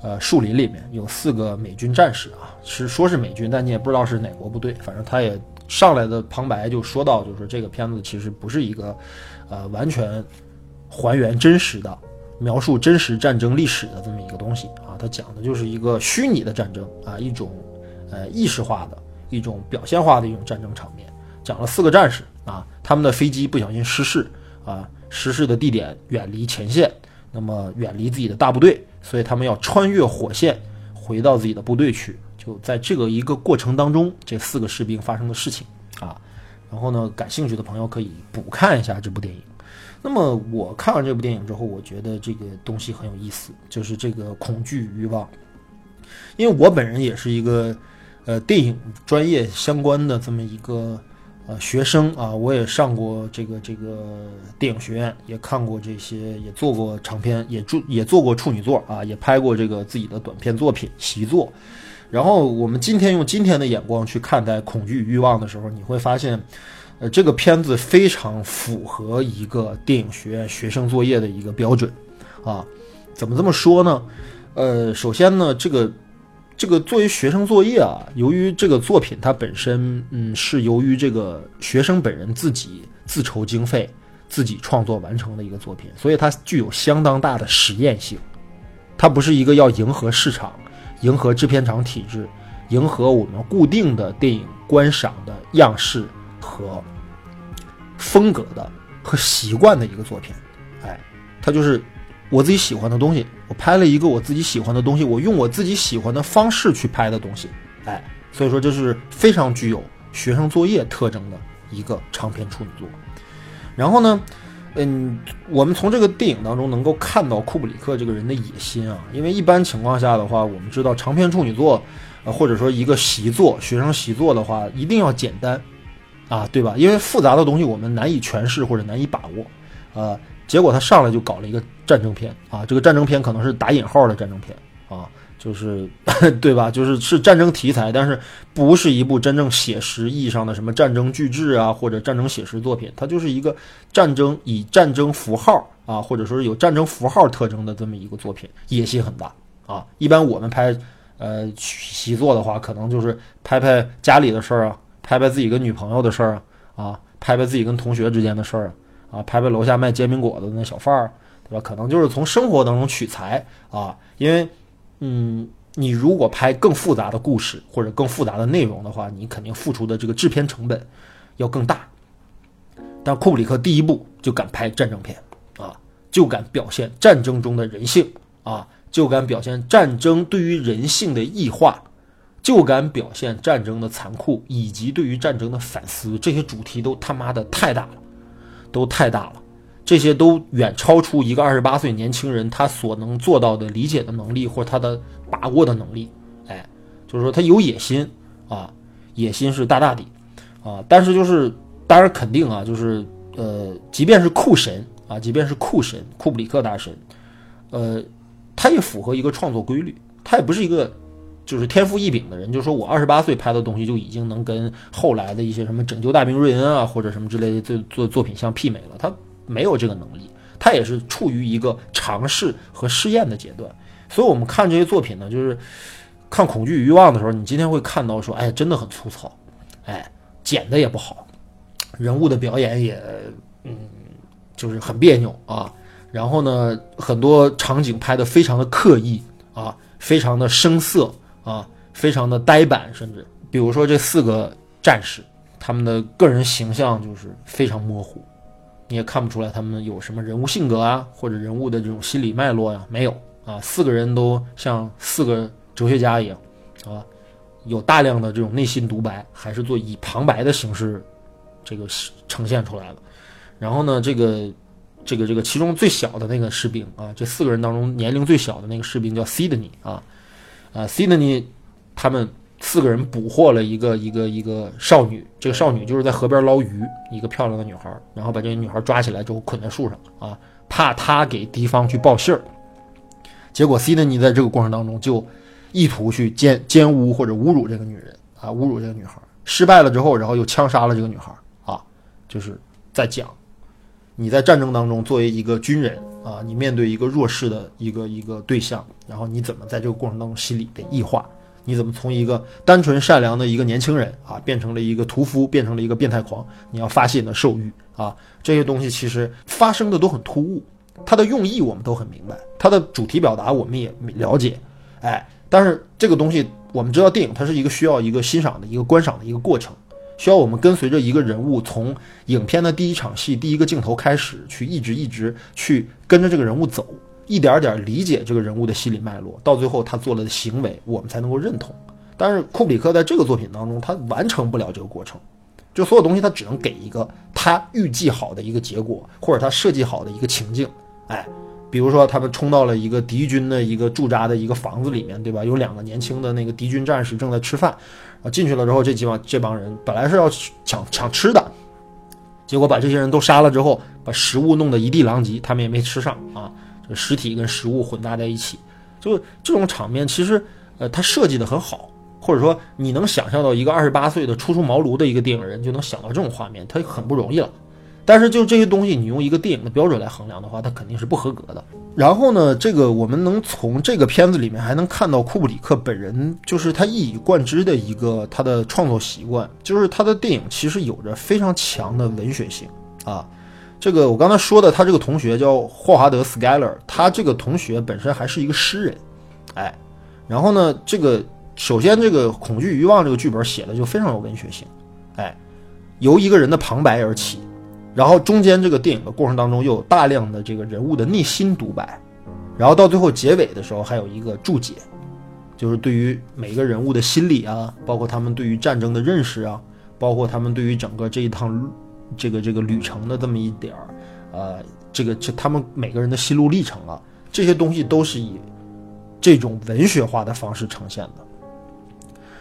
呃，树林里面有四个美军战士啊，是说是美军，但你也不知道是哪国部队。反正他也上来的旁白就说到，就是这个片子其实不是一个，呃，完全还原真实的、描述真实战争历史的这么一个东西啊。它讲的就是一个虚拟的战争啊，一种呃意识化的一种表现化的一种战争场面。讲了四个战士啊，他们的飞机不小心失事啊，失事的地点远离前线，那么远离自己的大部队。所以他们要穿越火线回到自己的部队去，就在这个一个过程当中，这四个士兵发生的事情啊。然后呢，感兴趣的朋友可以补看一下这部电影。那么我看完这部电影之后，我觉得这个东西很有意思，就是这个恐惧欲望。因为我本人也是一个呃电影专业相关的这么一个。呃，学生啊，我也上过这个这个电影学院，也看过这些，也做过长片，也做也做过处女作啊，也拍过这个自己的短片作品习作。然后我们今天用今天的眼光去看待《恐惧与欲望》的时候，你会发现，呃，这个片子非常符合一个电影学院学生作业的一个标准啊。怎么这么说呢？呃，首先呢，这个。这个作为学生作业啊，由于这个作品它本身，嗯，是由于这个学生本人自己自筹经费、自己创作完成的一个作品，所以它具有相当大的实验性。它不是一个要迎合市场、迎合制片厂体制、迎合我们固定的电影观赏的样式和风格的和习惯的一个作品。哎，它就是。我自己喜欢的东西，我拍了一个我自己喜欢的东西，我用我自己喜欢的方式去拍的东西，哎，所以说这是非常具有学生作业特征的一个长篇处女作。然后呢，嗯，我们从这个电影当中能够看到库布里克这个人的野心啊，因为一般情况下的话，我们知道长篇处女作，或者说一个习作，学生习作的话，一定要简单，啊，对吧？因为复杂的东西我们难以诠释或者难以把握，呃。结果他上来就搞了一个战争片啊，这个战争片可能是打引号的战争片啊，就是 <laughs> 对吧？就是是战争题材，但是不是一部真正写实意义上的什么战争巨制啊，或者战争写实作品，它就是一个战争以战争符号啊，或者说是有战争符号特征的这么一个作品，野心很大啊。一般我们拍呃习作的话，可能就是拍拍家里的事儿啊，拍拍自己跟女朋友的事儿啊，啊，拍拍自己跟同学之间的事儿啊。啊，拍拍楼下卖煎饼果子的那小贩儿，对吧？可能就是从生活当中取材啊，因为嗯，你如果拍更复杂的故事或者更复杂的内容的话，你肯定付出的这个制片成本要更大。但库布里克第一部就敢拍战争片啊，就敢表现战争中的人性啊，就敢表现战争对于人性的异化。就敢表现战争的残酷，以及对于战争的反思，这些主题都他妈的太大了，都太大了，这些都远超出一个二十八岁年轻人他所能做到的理解的能力或他的把握的能力。哎，就是说他有野心啊，野心是大大的啊，但是就是当然肯定啊，就是呃，即便是酷神啊，即便是酷神库布里克大神，呃，他也符合一个创作规律，他也不是一个。就是天赋异禀的人，就说我二十八岁拍的东西就已经能跟后来的一些什么拯救大兵瑞恩啊，或者什么之类的作作作品相媲美了。他没有这个能力，他也是处于一个尝试和试验的阶段。所以，我们看这些作品呢，就是看《恐惧与欲望》的时候，你今天会看到说，哎，真的很粗糙，哎，剪的也不好，人物的表演也，嗯，就是很别扭啊。然后呢，很多场景拍的非常的刻意啊，非常的生涩。啊，非常的呆板，甚至比如说这四个战士，他们的个人形象就是非常模糊，你也看不出来他们有什么人物性格啊，或者人物的这种心理脉络呀，没有啊，四个人都像四个哲学家一样，啊，有大量的这种内心独白，还是做以旁白的形式这个呈现出来了。然后呢，这个这个这个其中最小的那个士兵啊，这四个人当中年龄最小的那个士兵叫 Sydney 啊。啊，Sydney，他们四个人捕获了一个一个一个少女，这个少女就是在河边捞鱼，一个漂亮的女孩，然后把这个女孩抓起来之后捆在树上啊，怕她给敌方去报信儿。结果 Sydney 在这个过程当中就意图去奸奸污或者侮辱这个女人啊，侮辱这个女孩，失败了之后，然后又枪杀了这个女孩啊，就是在讲你在战争当中作为一个军人。啊，你面对一个弱势的一个一个对象，然后你怎么在这个过程当中心理的异化？你怎么从一个单纯善良的一个年轻人啊，变成了一个屠夫，变成了一个变态狂？你要发泄你的兽欲啊！这些东西其实发生的都很突兀，它的用意我们都很明白，它的主题表达我们也了解，哎，但是这个东西我们知道，电影它是一个需要一个欣赏的一个观赏的一个过程。需要我们跟随着一个人物，从影片的第一场戏、第一个镜头开始，去一直一直去跟着这个人物走，一点点理解这个人物的心理脉络，到最后他做了的行为，我们才能够认同。但是库布里克在这个作品当中，他完成不了这个过程，就所有东西他只能给一个他预计好的一个结果，或者他设计好的一个情境，哎。比如说，他们冲到了一个敌军的一个驻扎的一个房子里面，对吧？有两个年轻的那个敌军战士正在吃饭，啊，进去了之后，这几帮这帮人本来是要抢抢吃的，结果把这些人都杀了之后，把食物弄得一地狼藉，他们也没吃上啊，这尸体跟食物混搭在一起，就这种场面，其实呃，他设计的很好，或者说你能想象到一个二十八岁的初出茅庐的一个电影人就能想到这种画面，他很不容易了。但是就这些东西，你用一个电影的标准来衡量的话，它肯定是不合格的。然后呢，这个我们能从这个片子里面还能看到库布里克本人，就是他一以贯之的一个他的创作习惯，就是他的电影其实有着非常强的文学性啊。这个我刚才说的，他这个同学叫霍华德·斯盖勒，他这个同学本身还是一个诗人，哎，然后呢，这个首先这个《恐惧与欲望》这个剧本写的就非常有文学性，哎，由一个人的旁白而起。然后中间这个电影的过程当中，又有大量的这个人物的内心独白，然后到最后结尾的时候，还有一个注解，就是对于每个人物的心理啊，包括他们对于战争的认识啊，包括他们对于整个这一趟这个这个旅程的这么一点儿，呃，这个这他们每个人的心路历程啊，这些东西都是以这种文学化的方式呈现的。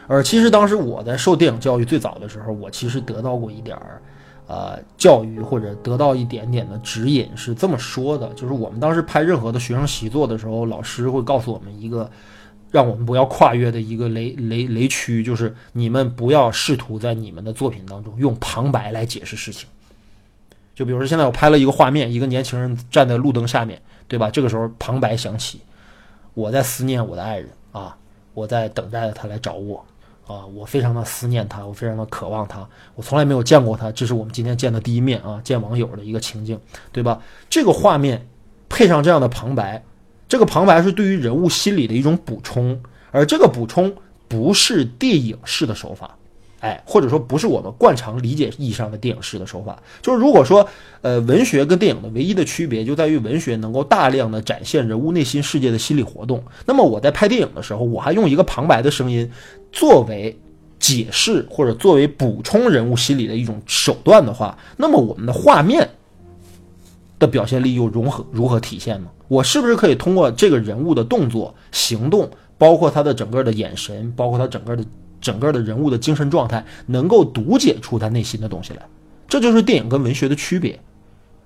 而其实当时我在受电影教育最早的时候，我其实得到过一点儿。呃，教育或者得到一点点的指引是这么说的，就是我们当时拍任何的学生习作的时候，老师会告诉我们一个，让我们不要跨越的一个雷雷雷区，就是你们不要试图在你们的作品当中用旁白来解释事情。就比如说现在我拍了一个画面，一个年轻人站在路灯下面，对吧？这个时候旁白响起，我在思念我的爱人啊，我在等待着他来找我。啊，我非常的思念他，我非常的渴望他，我从来没有见过他，这是我们今天见的第一面啊，见网友的一个情景，对吧？这个画面配上这样的旁白，这个旁白是对于人物心理的一种补充，而这个补充不是电影式的手法。哎，或者说不是我们惯常理解意义上的电影式的手法，就是如果说，呃，文学跟电影的唯一的区别就在于文学能够大量的展现人物内心世界的心理活动，那么我在拍电影的时候，我还用一个旁白的声音作为解释或者作为补充人物心理的一种手段的话，那么我们的画面的表现力又如何如何体现呢？我是不是可以通过这个人物的动作、行动，包括他的整个的眼神，包括他整个的。整个的人物的精神状态能够读解出他内心的东西来，这就是电影跟文学的区别。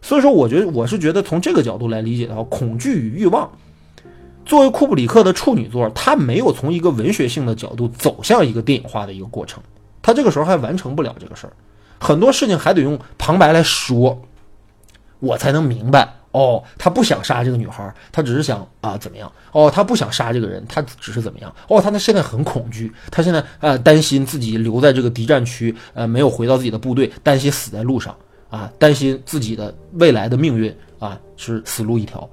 所以说，我觉得我是觉得从这个角度来理解的话，《恐惧与欲望》作为库布里克的处女作，他没有从一个文学性的角度走向一个电影化的一个过程，他这个时候还完成不了这个事儿，很多事情还得用旁白来说，我才能明白。哦，他不想杀这个女孩，他只是想啊怎么样？哦，他不想杀这个人，他只是怎么样？哦，他呢现在很恐惧，他现在呃担心自己留在这个敌占区，呃没有回到自己的部队，担心死在路上啊，担心自己的未来的命运啊是死路一条。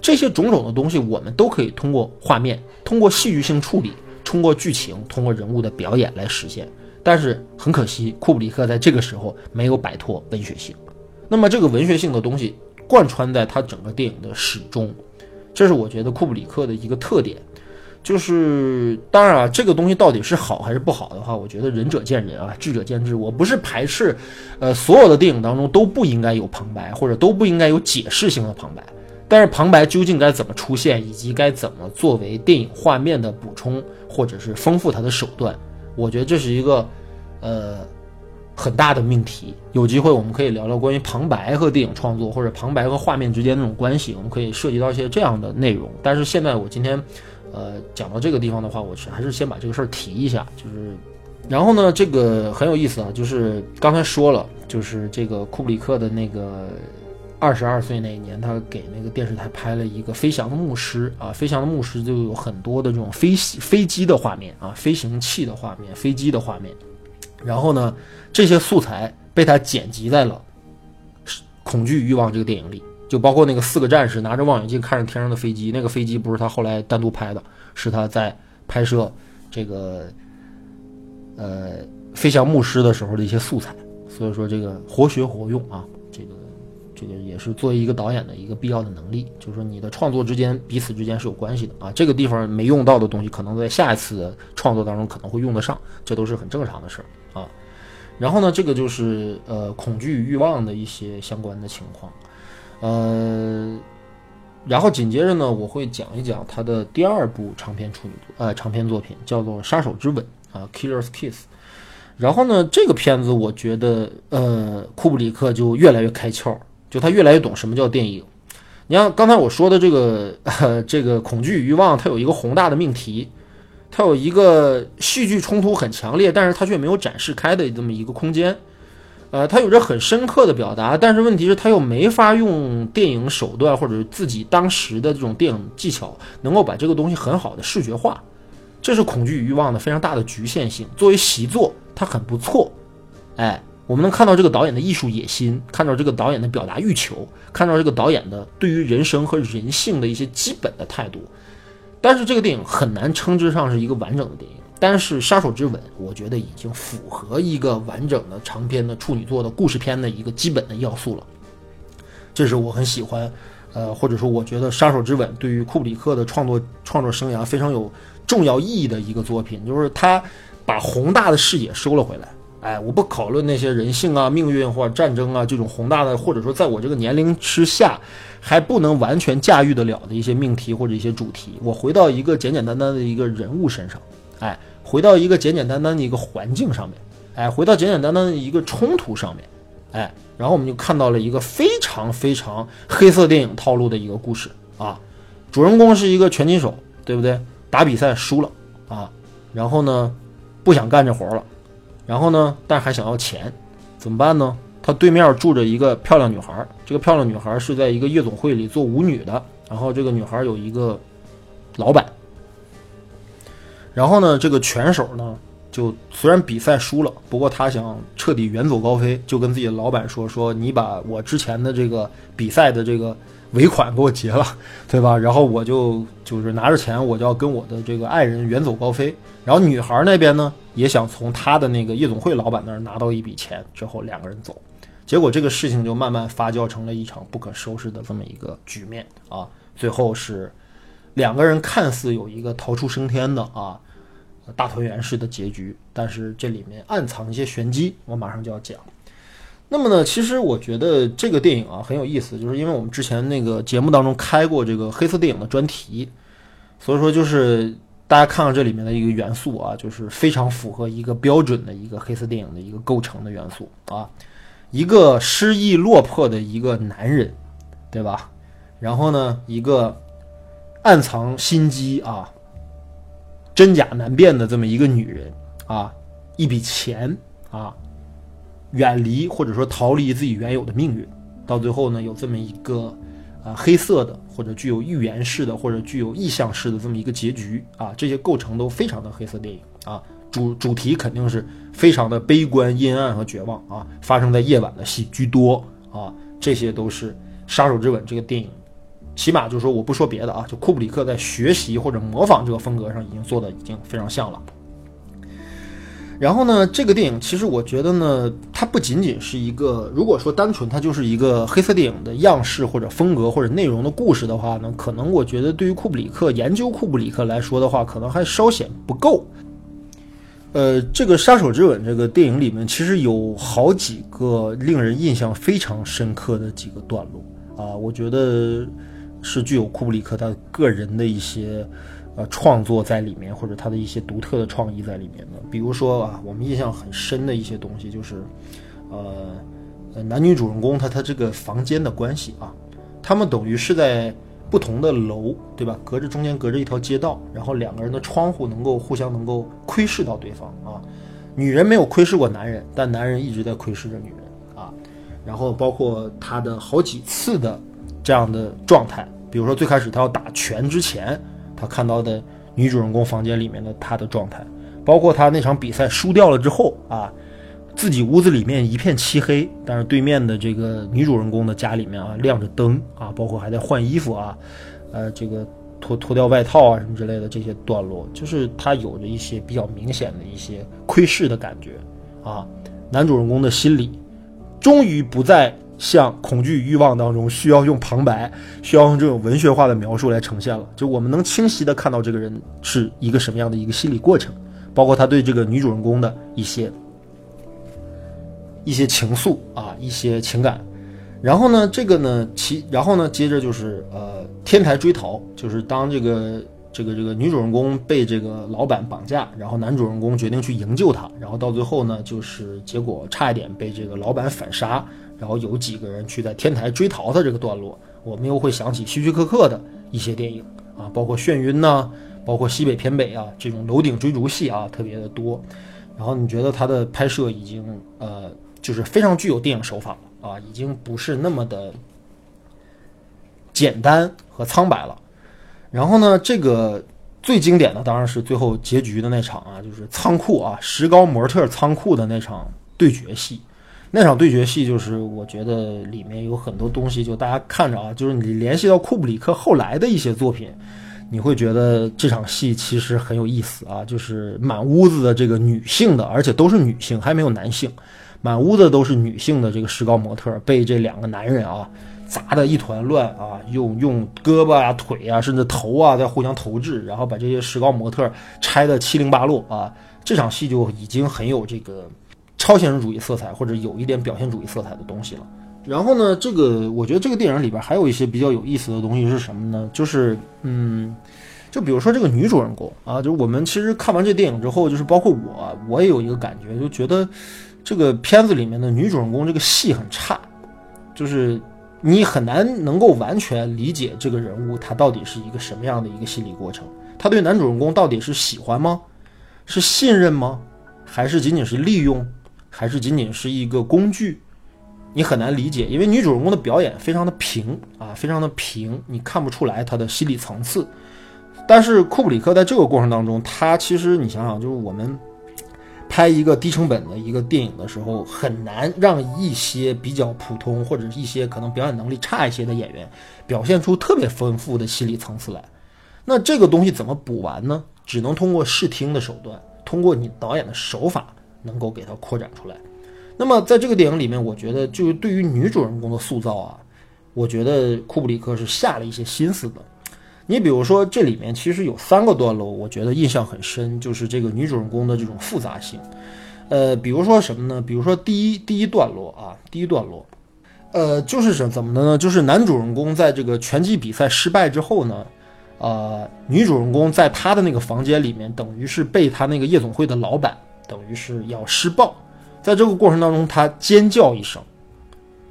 这些种种的东西，我们都可以通过画面、通过戏剧性处理、通过剧情、通过人物的表演来实现。但是很可惜，库布里克在这个时候没有摆脱文学性。那么这个文学性的东西。贯穿在他整个电影的始终，这是我觉得库布里克的一个特点。就是当然啊，这个东西到底是好还是不好的话，我觉得仁者见仁啊，智者见智。我不是排斥，呃，所有的电影当中都不应该有旁白，或者都不应该有解释性的旁白。但是旁白究竟该怎么出现，以及该怎么作为电影画面的补充，或者是丰富它的手段，我觉得这是一个，呃。很大的命题，有机会我们可以聊聊关于旁白和电影创作，或者旁白和画面之间那种关系，我们可以涉及到一些这样的内容。但是现在我今天，呃，讲到这个地方的话，我是还是先把这个事儿提一下，就是，然后呢，这个很有意思啊，就是刚才说了，就是这个库布里克的那个二十二岁那一年，他给那个电视台拍了一个《飞翔的牧师》啊，《飞翔的牧师》就有很多的这种飞飞机的画面啊，飞行器的画面，飞机的画面。然后呢，这些素材被他剪辑在了《恐惧欲望》这个电影里，就包括那个四个战士拿着望远镜看着天上的飞机，那个飞机不是他后来单独拍的，是他在拍摄这个呃飞翔牧师的时候的一些素材。所以说这个活学活用啊，这个这个也是作为一个导演的一个必要的能力，就是说你的创作之间彼此之间是有关系的啊。这个地方没用到的东西，可能在下一次创作当中可能会用得上，这都是很正常的事儿。然后呢，这个就是呃恐惧与欲望的一些相关的情况，呃，然后紧接着呢，我会讲一讲他的第二部长篇处女作，呃，长篇作品叫做《杀手之吻》啊，《Killer's Kiss》。然后呢，这个片子我觉得，呃，库布里克就越来越开窍，就他越来越懂什么叫电影。你像刚才我说的这个，这个恐惧与欲望，它有一个宏大的命题。它有一个戏剧冲突很强烈，但是它却没有展示开的这么一个空间，呃，它有着很深刻的表达，但是问题是它又没法用电影手段或者自己当时的这种电影技巧，能够把这个东西很好的视觉化，这是恐惧与欲望的非常大的局限性。作为习作，它很不错，哎，我们能看到这个导演的艺术野心，看到这个导演的表达欲求，看到这个导演的对于人生和人性的一些基本的态度。但是这个电影很难称之上是一个完整的电影。但是《杀手之吻》，我觉得已经符合一个完整的长篇的处女作的故事片的一个基本的要素了。这是我很喜欢，呃，或者说我觉得《杀手之吻》对于库布里克的创作创作生涯非常有重要意义的一个作品，就是他把宏大的视野收了回来。哎，我不讨论那些人性啊、命运或者战争啊这种宏大的，或者说在我这个年龄之下还不能完全驾驭得了的一些命题或者一些主题。我回到一个简简单单的一个人物身上，哎，回到一个简简单单的一个环境上面，哎，回到简简单单的一个冲突上面，哎，然后我们就看到了一个非常非常黑色电影套路的一个故事啊。主人公是一个拳击手，对不对？打比赛输了啊，然后呢，不想干这活了。然后呢？但还想要钱，怎么办呢？他对面住着一个漂亮女孩，这个漂亮女孩是在一个夜总会里做舞女的。然后这个女孩有一个老板。然后呢，这个拳手呢，就虽然比赛输了，不过他想彻底远走高飞，就跟自己的老板说：“说你把我之前的这个比赛的这个尾款给我结了，对吧？然后我就就是拿着钱，我就要跟我的这个爱人远走高飞。然后女孩那边呢，也想从他的那个夜总会老板那儿拿到一笔钱，之后两个人走。结果这个事情就慢慢发酵成了一场不可收拾的这么一个局面啊！最后是两个人看似有一个逃出升天的啊。”大团圆式的结局，但是这里面暗藏一些玄机，我马上就要讲。那么呢，其实我觉得这个电影啊很有意思，就是因为我们之前那个节目当中开过这个黑色电影的专题，所以说就是大家看到这里面的一个元素啊，就是非常符合一个标准的一个黑色电影的一个构成的元素啊，一个失意落魄的一个男人，对吧？然后呢，一个暗藏心机啊。真假难辨的这么一个女人啊，一笔钱啊，远离或者说逃离自己原有的命运，到最后呢，有这么一个啊黑色的或者具有预言式的或者具有意象式的这么一个结局啊，这些构成都非常的黑色电影啊，主主题肯定是非常的悲观、阴暗和绝望啊，发生在夜晚的戏居多啊，这些都是《杀手之吻》这个电影。起码就是说，我不说别的啊，就库布里克在学习或者模仿这个风格上已经做的已经非常像了。然后呢，这个电影其实我觉得呢，它不仅仅是一个，如果说单纯它就是一个黑色电影的样式或者风格或者内容的故事的话呢，可能我觉得对于库布里克研究库布里克来说的话，可能还稍显不够。呃，这个《杀手之吻》这个电影里面其实有好几个令人印象非常深刻的几个段落啊，我觉得。是具有库布里克他个人的一些呃创作在里面，或者他的一些独特的创意在里面的。比如说啊，我们印象很深的一些东西，就是呃男女主人公他他这个房间的关系啊，他们等于是在不同的楼，对吧？隔着中间隔着一条街道，然后两个人的窗户能够互相能够窥视到对方啊。女人没有窥视过男人，但男人一直在窥视着女人啊。然后包括他的好几次的。这样的状态，比如说最开始他要打拳之前，他看到的女主人公房间里面的他的状态，包括他那场比赛输掉了之后啊，自己屋子里面一片漆黑，但是对面的这个女主人公的家里面啊亮着灯啊，包括还在换衣服啊，呃，这个脱脱掉外套啊什么之类的这些段落，就是他有着一些比较明显的一些窥视的感觉啊，男主人公的心理终于不再。像恐惧欲望当中需要用旁白，需要用这种文学化的描述来呈现了。就我们能清晰的看到这个人是一个什么样的一个心理过程，包括他对这个女主人公的一些一些情愫啊，一些情感。然后呢，这个呢，其然后呢，接着就是呃，天台追逃，就是当这个这个这个女主人公被这个老板绑架，然后男主人公决定去营救她，然后到最后呢，就是结果差一点被这个老板反杀。然后有几个人去在天台追逃的这个段落，我们又会想起希区柯克的一些电影啊，包括眩晕呐，包括西北偏北啊，这种楼顶追逐戏啊特别的多。然后你觉得他的拍摄已经呃，就是非常具有电影手法啊，已经不是那么的简单和苍白了。然后呢，这个最经典的当然是最后结局的那场啊，就是仓库啊，石膏模特仓库的那场对决戏。那场对决戏就是，我觉得里面有很多东西，就大家看着啊，就是你联系到库布里克后来的一些作品，你会觉得这场戏其实很有意思啊，就是满屋子的这个女性的，而且都是女性，还没有男性，满屋子都是女性的这个石膏模特，被这两个男人啊砸得一团乱啊，用用胳膊啊、腿啊，甚至头啊在互相投掷，然后把这些石膏模特拆得七零八落啊，这场戏就已经很有这个。超现实主义色彩或者有一点表现主义色彩的东西了。然后呢，这个我觉得这个电影里边还有一些比较有意思的东西是什么呢？就是嗯，就比如说这个女主人公啊，就是我们其实看完这电影之后，就是包括我，我也有一个感觉，就觉得这个片子里面的女主人公这个戏很差，就是你很难能够完全理解这个人物她到底是一个什么样的一个心理过程。她对男主人公到底是喜欢吗？是信任吗？还是仅仅是利用？还是仅仅是一个工具，你很难理解，因为女主人公的表演非常的平啊，非常的平，你看不出来她的心理层次。但是库布里克在这个过程当中，他其实你想想，就是我们拍一个低成本的一个电影的时候，很难让一些比较普通或者一些可能表演能力差一些的演员表现出特别丰富的心理层次来。那这个东西怎么补完呢？只能通过视听的手段，通过你导演的手法，能够给它扩展出来。那么在这个电影里面，我觉得就是对于女主人公的塑造啊，我觉得库布里克是下了一些心思的。你比如说，这里面其实有三个段落，我觉得印象很深，就是这个女主人公的这种复杂性。呃，比如说什么呢？比如说第一第一段落啊，第一段落，呃，就是什怎么的呢？就是男主人公在这个拳击比赛失败之后呢，呃，女主人公在他的那个房间里面，等于是被他那个夜总会的老板，等于是要施暴，在这个过程当中，他尖叫一声，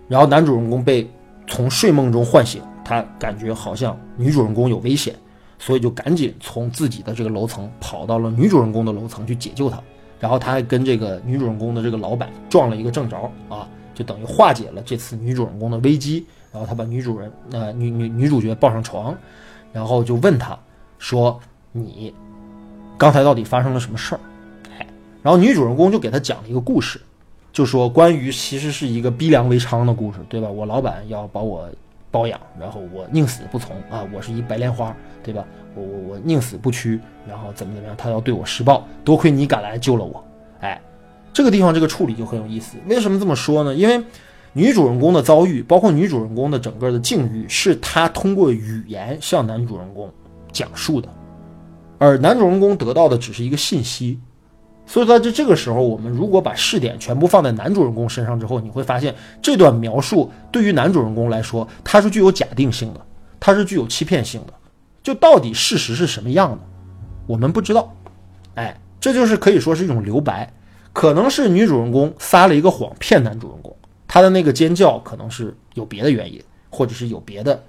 然后男主人公被从睡梦中唤醒。他感觉好像女主人公有危险，所以就赶紧从自己的这个楼层跑到了女主人公的楼层去解救她。然后他还跟这个女主人公的这个老板撞了一个正着啊，就等于化解了这次女主人公的危机。然后他把女主人呃女女女主角抱上床，然后就问他说：“你刚才到底发生了什么事儿？”哎，然后女主人公就给他讲了一个故事，就说关于其实是一个逼良为娼的故事，对吧？我老板要把我。包养，然后我宁死不从啊！我是一白莲花，对吧？我我我宁死不屈，然后怎么怎么样？他要对我施暴，多亏你赶来救了我。哎，这个地方这个处理就很有意思。为什么这么说呢？因为女主人公的遭遇，包括女主人公的整个的境遇，是她通过语言向男主人公讲述的，而男主人公得到的只是一个信息。所以在这这个时候，我们如果把视点全部放在男主人公身上之后，你会发现这段描述对于男主人公来说，它是具有假定性的，它是具有欺骗性的。就到底事实是什么样的，我们不知道。哎，这就是可以说是一种留白，可能是女主人公撒了一个谎骗男主人公，她的那个尖叫可能是有别的原因，或者是有别的，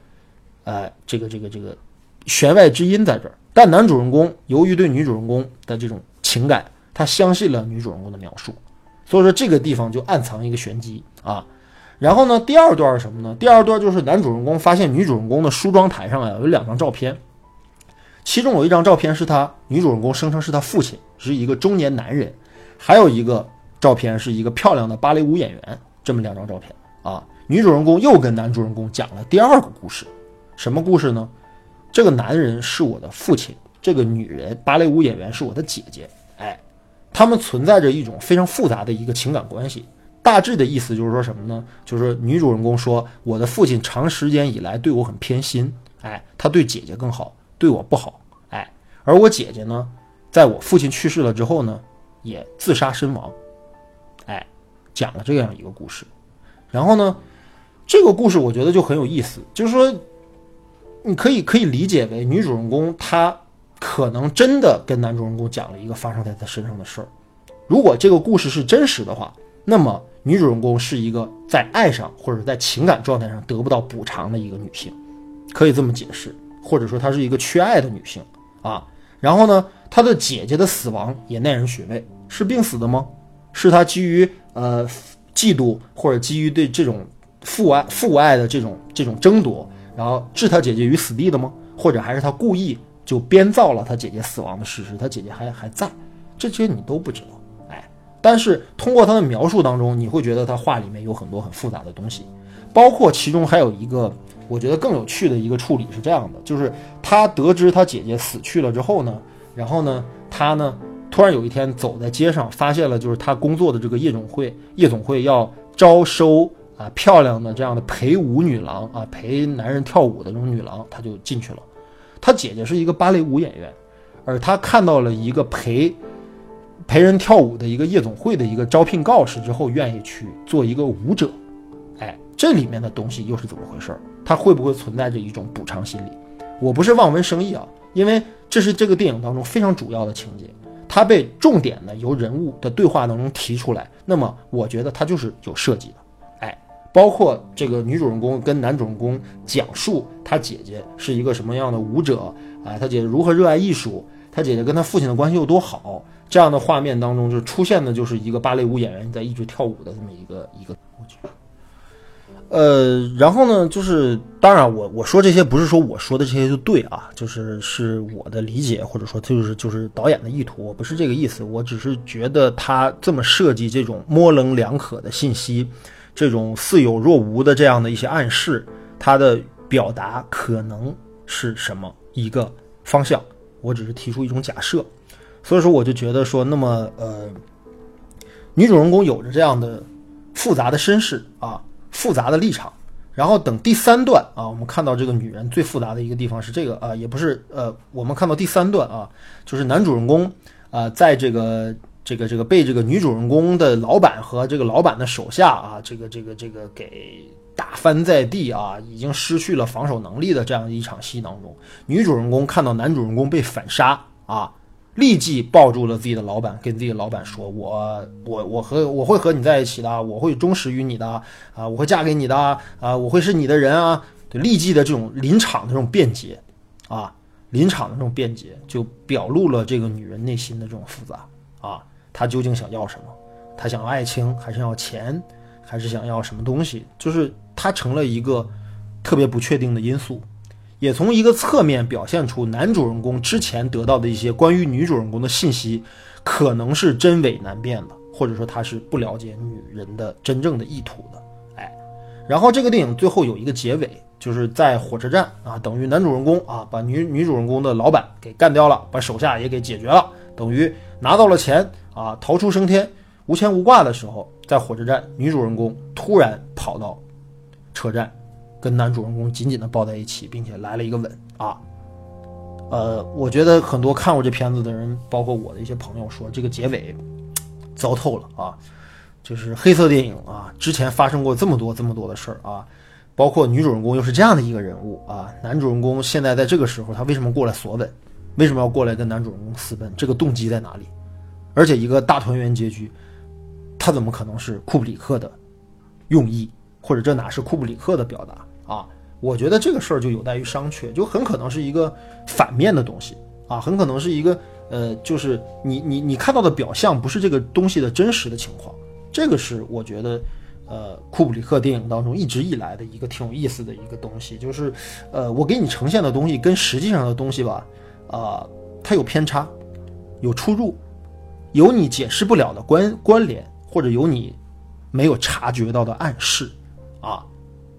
呃，这个这个这个弦外之音在这儿。但男主人公由于对女主人公的这种情感。他相信了女主人公的描述，所以说这个地方就暗藏一个玄机啊。然后呢，第二段是什么呢？第二段就是男主人公发现女主人公的梳妆台上啊有两张照片，其中有一张照片是他女主人公声称是他父亲，是一个中年男人，还有一个照片是一个漂亮的芭蕾舞演员。这么两张照片啊，女主人公又跟男主人公讲了第二个故事，什么故事呢？这个男人是我的父亲，这个女人芭蕾舞演员是我的姐姐。他们存在着一种非常复杂的一个情感关系，大致的意思就是说什么呢？就是女主人公说，我的父亲长时间以来对我很偏心，哎，他对姐姐更好，对我不好，哎，而我姐姐呢，在我父亲去世了之后呢，也自杀身亡，哎，讲了这样一个故事，然后呢，这个故事我觉得就很有意思，就是说，你可以可以理解为女主人公她。可能真的跟男主人公讲了一个发生在他身上的事儿。如果这个故事是真实的话，那么女主人公是一个在爱上或者在情感状态上得不到补偿的一个女性，可以这么解释，或者说她是一个缺爱的女性啊。然后呢，她的姐姐的死亡也耐人寻味，是病死的吗？是她基于呃嫉妒或者基于对这种父爱父爱的这种这种争夺，然后置她姐姐于死地的吗？或者还是她故意？就编造了他姐姐死亡的事实，他姐姐还还在，这些你都不知道，哎，但是通过他的描述当中，你会觉得他话里面有很多很复杂的东西，包括其中还有一个我觉得更有趣的一个处理是这样的，就是他得知他姐姐死去了之后呢，然后呢，他呢突然有一天走在街上，发现了就是他工作的这个夜总会，夜总会要招收啊漂亮的这样的陪舞女郎啊陪男人跳舞的这种女郎，他就进去了。他姐姐是一个芭蕾舞演员，而他看到了一个陪陪人跳舞的一个夜总会的一个招聘告示之后，愿意去做一个舞者。哎，这里面的东西又是怎么回事？他会不会存在着一种补偿心理？我不是望文生义啊，因为这是这个电影当中非常主要的情节，它被重点的由人物的对话当中提出来，那么我觉得它就是有设计的。包括这个女主人公跟男主人公讲述他姐姐是一个什么样的舞者啊，他姐姐如何热爱艺术，他姐姐跟他父亲的关系有多好，这样的画面当中就出现的就是一个芭蕾舞演员在一直跳舞的这么一个一个。呃，然后呢，就是当然我我说这些不是说我说的这些就对啊，就是是我的理解，或者说就是就是导演的意图，我不是这个意思，我只是觉得他这么设计这种模棱两可的信息，这种似有若无的这样的一些暗示，它的表达可能是什么一个方向，我只是提出一种假设，所以说我就觉得说，那么呃，女主人公有着这样的复杂的身世啊。复杂的立场，然后等第三段啊，我们看到这个女人最复杂的一个地方是这个啊，也不是呃，我们看到第三段啊，就是男主人公啊，在这个这个这个被这个女主人公的老板和这个老板的手下啊，这个这个这个给打翻在地啊，已经失去了防守能力的这样一场戏当中，女主人公看到男主人公被反杀啊。立即抱住了自己的老板，跟自己的老板说：“我我我和我会和你在一起的，我会忠实于你的啊，我会嫁给你的啊，我会是你的人啊。”，立即的这种临场的这种辩解，啊，临场的这种辩解，就表露了这个女人内心的这种复杂啊，他究竟想要什么？他想要爱情，还是要钱，还是想要什么东西？就是他成了一个特别不确定的因素。也从一个侧面表现出男主人公之前得到的一些关于女主人公的信息，可能是真伪难辨的，或者说他是不了解女人的真正的意图的。哎，然后这个电影最后有一个结尾，就是在火车站啊，等于男主人公啊把女女主人公的老板给干掉了，把手下也给解决了，等于拿到了钱啊，逃出升天，无牵无挂的时候，在火车站，女主人公突然跑到车站。跟男主人公紧紧地抱在一起，并且来了一个吻啊，呃，我觉得很多看过这片子的人，包括我的一些朋友说，这个结尾糟透了啊，就是黑色电影啊，之前发生过这么多这么多的事儿啊，包括女主人公又是这样的一个人物啊，男主人公现在在这个时候他为什么过来索吻？为什么要过来跟男主人公私奔？这个动机在哪里？而且一个大团圆结局，他怎么可能是库布里克的用意？或者这哪是库布里克的表达？啊，我觉得这个事儿就有待于商榷，就很可能是一个反面的东西啊，很可能是一个呃，就是你你你看到的表象不是这个东西的真实的情况，这个是我觉得呃库布里克电影当中一直以来的一个挺有意思的一个东西，就是呃我给你呈现的东西跟实际上的东西吧，啊，它有偏差，有出入，有你解释不了的关关联，或者有你没有察觉到的暗示啊。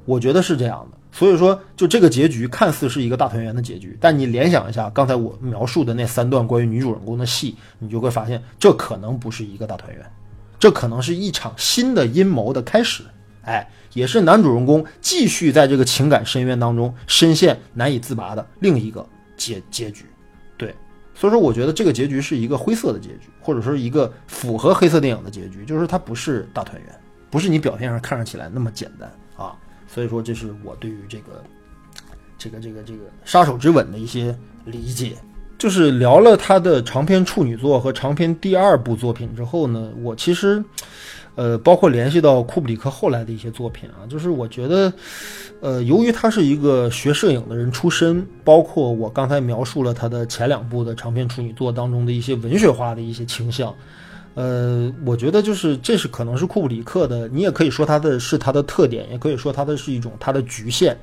我觉得是这样的，所以说，就这个结局看似是一个大团圆的结局，但你联想一下刚才我描述的那三段关于女主人公的戏，你就会发现，这可能不是一个大团圆，这可能是一场新的阴谋的开始，哎，也是男主人公继续在这个情感深渊当中深陷难以自拔的另一个结结局，所以说，我觉得这个结局是一个灰色的结局，或者说一个符合黑色电影的结局，就是它不是大团圆，不是你表面上看上起来那么简单啊。所以说，这是我对于这个、这个、这个、这个《杀手之吻》的一些理解。就是聊了他的长篇处女作和长篇第二部作品之后呢，我其实，呃，包括联系到库布里克后来的一些作品啊，就是我觉得，呃，由于他是一个学摄影的人出身，包括我刚才描述了他的前两部的长篇处女作当中的一些文学化的一些倾向。呃，我觉得就是这是可能是库布里克的，你也可以说他的是他的特点，也可以说他的是一种他的局限。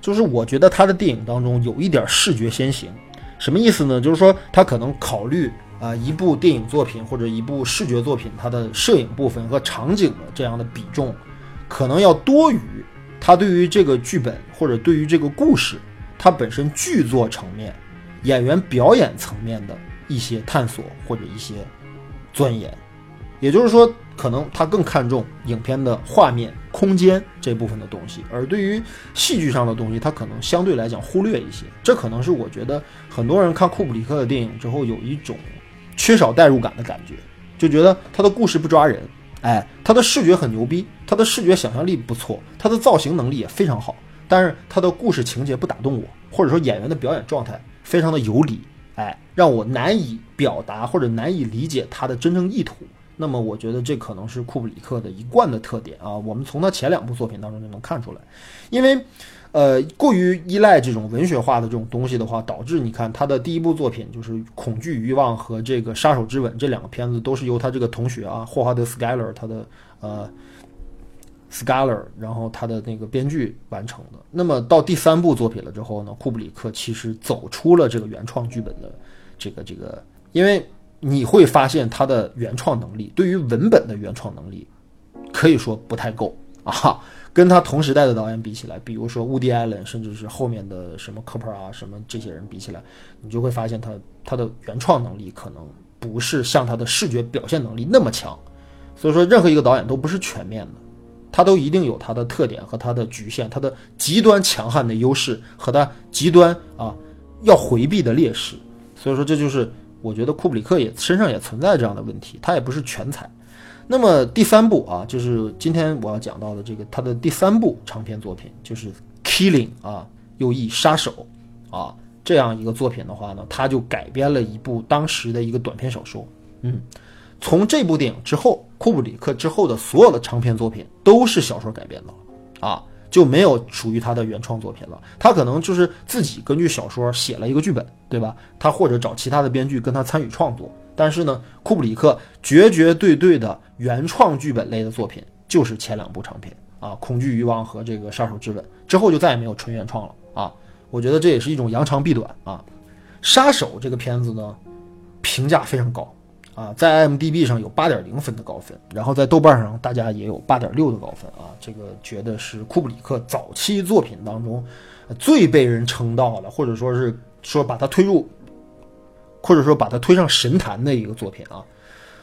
就是我觉得他的电影当中有一点视觉先行，什么意思呢？就是说他可能考虑啊一部电影作品或者一部视觉作品，它的摄影部分和场景的这样的比重，可能要多于他对于这个剧本或者对于这个故事它本身剧作层面、演员表演层面的一些探索或者一些。钻研，也就是说，可能他更看重影片的画面、空间这部分的东西，而对于戏剧上的东西，他可能相对来讲忽略一些。这可能是我觉得很多人看库布里克的电影之后有一种缺少代入感的感觉，就觉得他的故事不抓人，哎，他的视觉很牛逼，他的视觉想象力不错，他的造型能力也非常好，但是他的故事情节不打动我，或者说演员的表演状态非常的有理。哎，让我难以表达或者难以理解他的真正意图。那么，我觉得这可能是库布里克的一贯的特点啊。我们从他前两部作品当中就能看出来，因为，呃，过于依赖这种文学化的这种东西的话，导致你看他的第一部作品就是《恐惧欲望》和这个《杀手之吻》这两个片子都是由他这个同学啊，霍华德·斯盖勒他的呃。Scalar，然后他的那个编剧完成的。那么到第三部作品了之后呢，库布里克其实走出了这个原创剧本的这个这个，因为你会发现他的原创能力对于文本的原创能力可以说不太够啊。跟他同时代的导演比起来，比如说乌迪·艾伦，甚至是后面的什么科珀啊，什么这些人比起来，你就会发现他他的原创能力可能不是像他的视觉表现能力那么强。所以说，任何一个导演都不是全面的，他都一定有他的特点和他的局限，他的极端强悍的优势和他极端啊要回避的劣势。所以说，这就是我觉得库布里克也身上也存在这样的问题，他也不是全才。那么第三部啊，就是今天我要讲到的这个他的第三部长篇作品，就是《Killing》啊，又译《杀手》啊，这样一个作品的话呢，他就改编了一部当时的一个短篇小说。嗯，从这部电影之后，库布里克之后的所有的长篇作品都是小说改编的啊，就没有属于他的原创作品了。他可能就是自己根据小说写了一个剧本，对吧？他或者找其他的编剧跟他参与创作。但是呢，库布里克绝绝对对的原创剧本类的作品就是前两部长片啊，《恐惧欲望》和这个《杀手之吻》，之后就再也没有纯原创了啊。我觉得这也是一种扬长避短啊。《杀手》这个片子呢，评价非常高啊，在 IMDB 上有八点零分的高分，然后在豆瓣上大家也有八点六的高分啊。这个觉得是库布里克早期作品当中最被人称道的，或者说是说把它推入。或者说把它推上神坛的一个作品啊，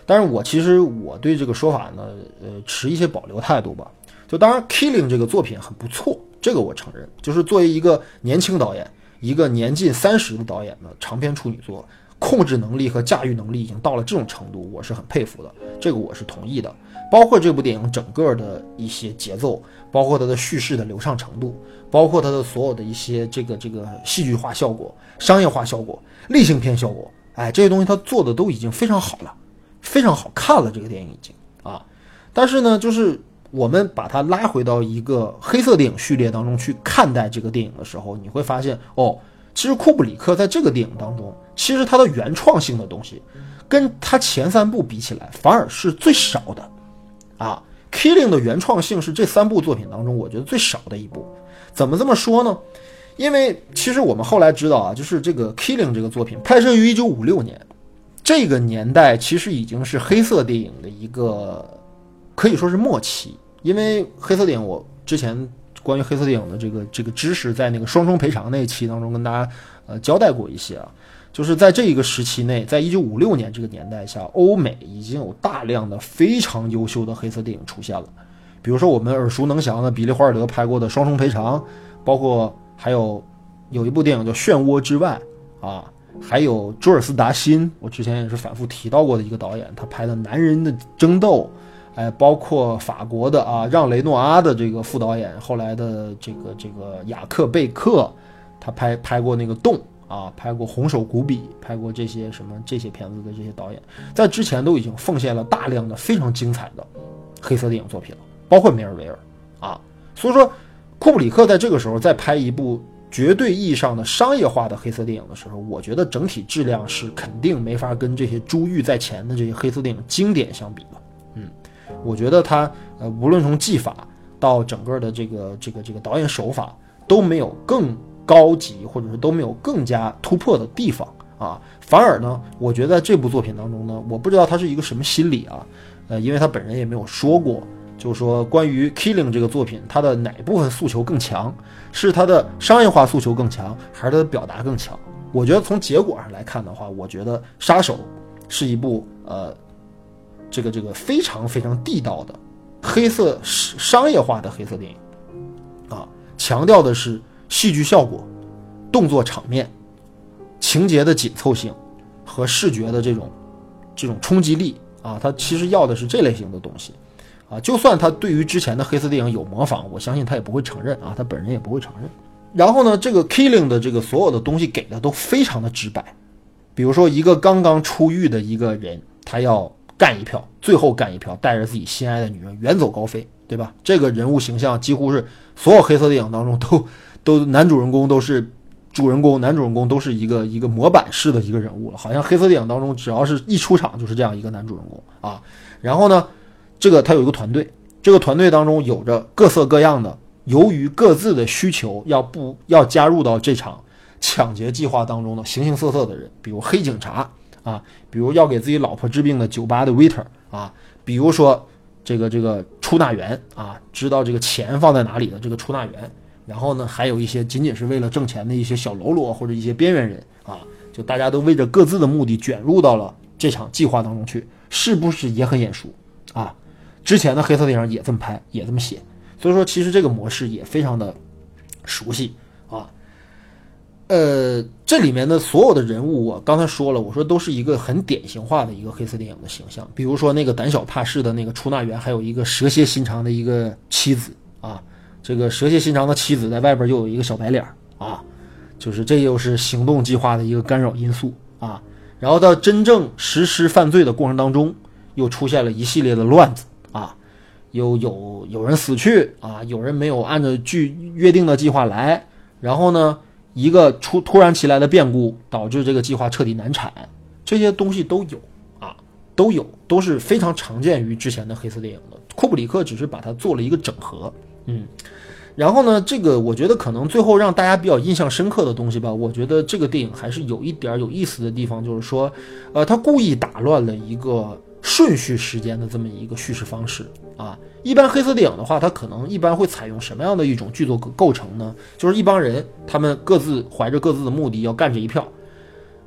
但是我其实我对这个说法呢，呃，持一些保留态度吧。就当然，《Killing》这个作品很不错，这个我承认。就是作为一个年轻导演，一个年近三十的导演的长篇处女作，控制能力和驾驭能力已经到了这种程度，我是很佩服的。这个我是同意的。包括这部电影整个的一些节奏，包括它的叙事的流畅程度，包括它的所有的一些这个这个戏剧化效果、商业化效果。类型片效果，哎，这些东西他做的都已经非常好了，非常好看了。这个电影已经啊，但是呢，就是我们把它拉回到一个黑色电影序列当中去看待这个电影的时候，你会发现，哦，其实库布里克在这个电影当中，其实他的原创性的东西，跟他前三部比起来，反而是最少的。啊，《Killing》的原创性是这三部作品当中我觉得最少的一部。怎么这么说呢？因为其实我们后来知道啊，就是这个《Killing》这个作品拍摄于一九五六年，这个年代其实已经是黑色电影的一个可以说是末期。因为黑色电影，我之前关于黑色电影的这个这个知识，在那个双重赔偿那一期当中跟大家呃交代过一些啊，就是在这一个时期内，在一九五六年这个年代下，欧美已经有大量的非常优秀的黑色电影出现了，比如说我们耳熟能详的比利·华尔德拍过的《双重赔偿》，包括。还有有一部电影叫《漩涡之外》啊，还有朱尔斯达辛，我之前也是反复提到过的一个导演，他拍的《男人的争斗》，哎，包括法国的啊让雷诺阿的这个副导演，后来的这个这个雅克贝克，他拍拍过那个《洞》啊，拍过《红手古比》，拍过这些什么这些片子的这些导演，在之前都已经奉献了大量的非常精彩的黑色电影作品了，包括梅尔维尔啊，所以说。库布里克在这个时候再拍一部绝对意义上的商业化的黑色电影的时候，我觉得整体质量是肯定没法跟这些珠玉在前的这些黑色电影经典相比的。嗯，我觉得他呃，无论从技法到整个的这个这个这个导演手法都没有更高级，或者是都没有更加突破的地方啊。反而呢，我觉得这部作品当中呢，我不知道他是一个什么心理啊，呃，因为他本人也没有说过。就是说，关于《Killing》这个作品，它的哪部分诉求更强？是它的商业化诉求更强，还是它的表达更强？我觉得从结果上来看的话，我觉得《杀手》是一部呃，这个这个非常非常地道的黑色商业化的黑色电影啊，强调的是戏剧效果、动作场面、情节的紧凑性和视觉的这种这种冲击力啊，它其实要的是这类型的东西。啊，就算他对于之前的黑色电影有模仿，我相信他也不会承认啊，他本人也不会承认。然后呢，这个 Killing 的这个所有的东西给的都非常的直白，比如说一个刚刚出狱的一个人，他要干一票，最后干一票，带着自己心爱的女人远走高飞，对吧？这个人物形象几乎是所有黑色电影当中都都男主人公都是主人公，男主人公都是一个一个模板式的一个人物了，好像黑色电影当中只要是一出场就是这样一个男主人公啊。然后呢？这个他有一个团队这个团队当中有着各色各样的，由于各自的需求要不要加入到这场抢劫计划当中的形形色色的人，比如黑警察啊，比如要给自己老婆治病的酒吧的 waiter 啊，比如说这个这个出纳员啊，知道这个钱放在哪里的这个出纳员，然后呢，还有一些仅仅是为了挣钱的一些小喽啰或者一些边缘人啊，就大家都为着各自的目的卷入到了这场计划当中去，是不是也很眼熟啊？之前的黑色电影也这么拍，也这么写，所以说其实这个模式也非常的熟悉啊。呃，这里面的所有的人物，我刚才说了，我说都是一个很典型化的一个黑色电影的形象。比如说那个胆小怕事的那个出纳员，还有一个蛇蝎心肠的一个妻子啊。这个蛇蝎心肠的妻子在外边又有一个小白脸啊，就是这又是行动计划的一个干扰因素啊。然后到真正实施犯罪的过程当中，又出现了一系列的乱子。有有有人死去啊，有人没有按照剧约定的计划来，然后呢，一个出突然其来的变故导致这个计划彻底难产，这些东西都有啊，都有，都是非常常见于之前的黑色电影的。库布里克只是把它做了一个整合，嗯，然后呢，这个我觉得可能最后让大家比较印象深刻的东西吧，我觉得这个电影还是有一点有意思的地方，就是说，呃，他故意打乱了一个。顺序时间的这么一个叙事方式啊，一般黑色电影的话，它可能一般会采用什么样的一种剧作构成呢？就是一帮人，他们各自怀着各自的目的要干这一票，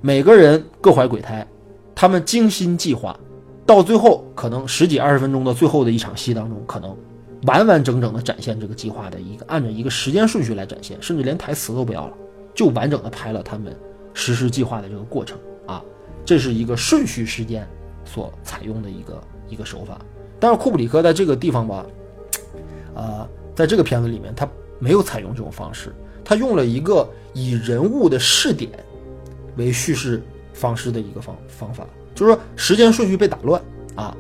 每个人各怀鬼胎，他们精心计划，到最后可能十几二十分钟的最后的一场戏当中，可能完完整整的展现这个计划的一个按照一个时间顺序来展现，甚至连台词都不要了，就完整的拍了他们实施计划的这个过程啊，这是一个顺序时间。所采用的一个一个手法，但是库布里克在这个地方吧，呃，在这个片子里面，他没有采用这种方式，他用了一个以人物的视点为叙事方式的一个方方法，就是说时间顺序被打乱啊，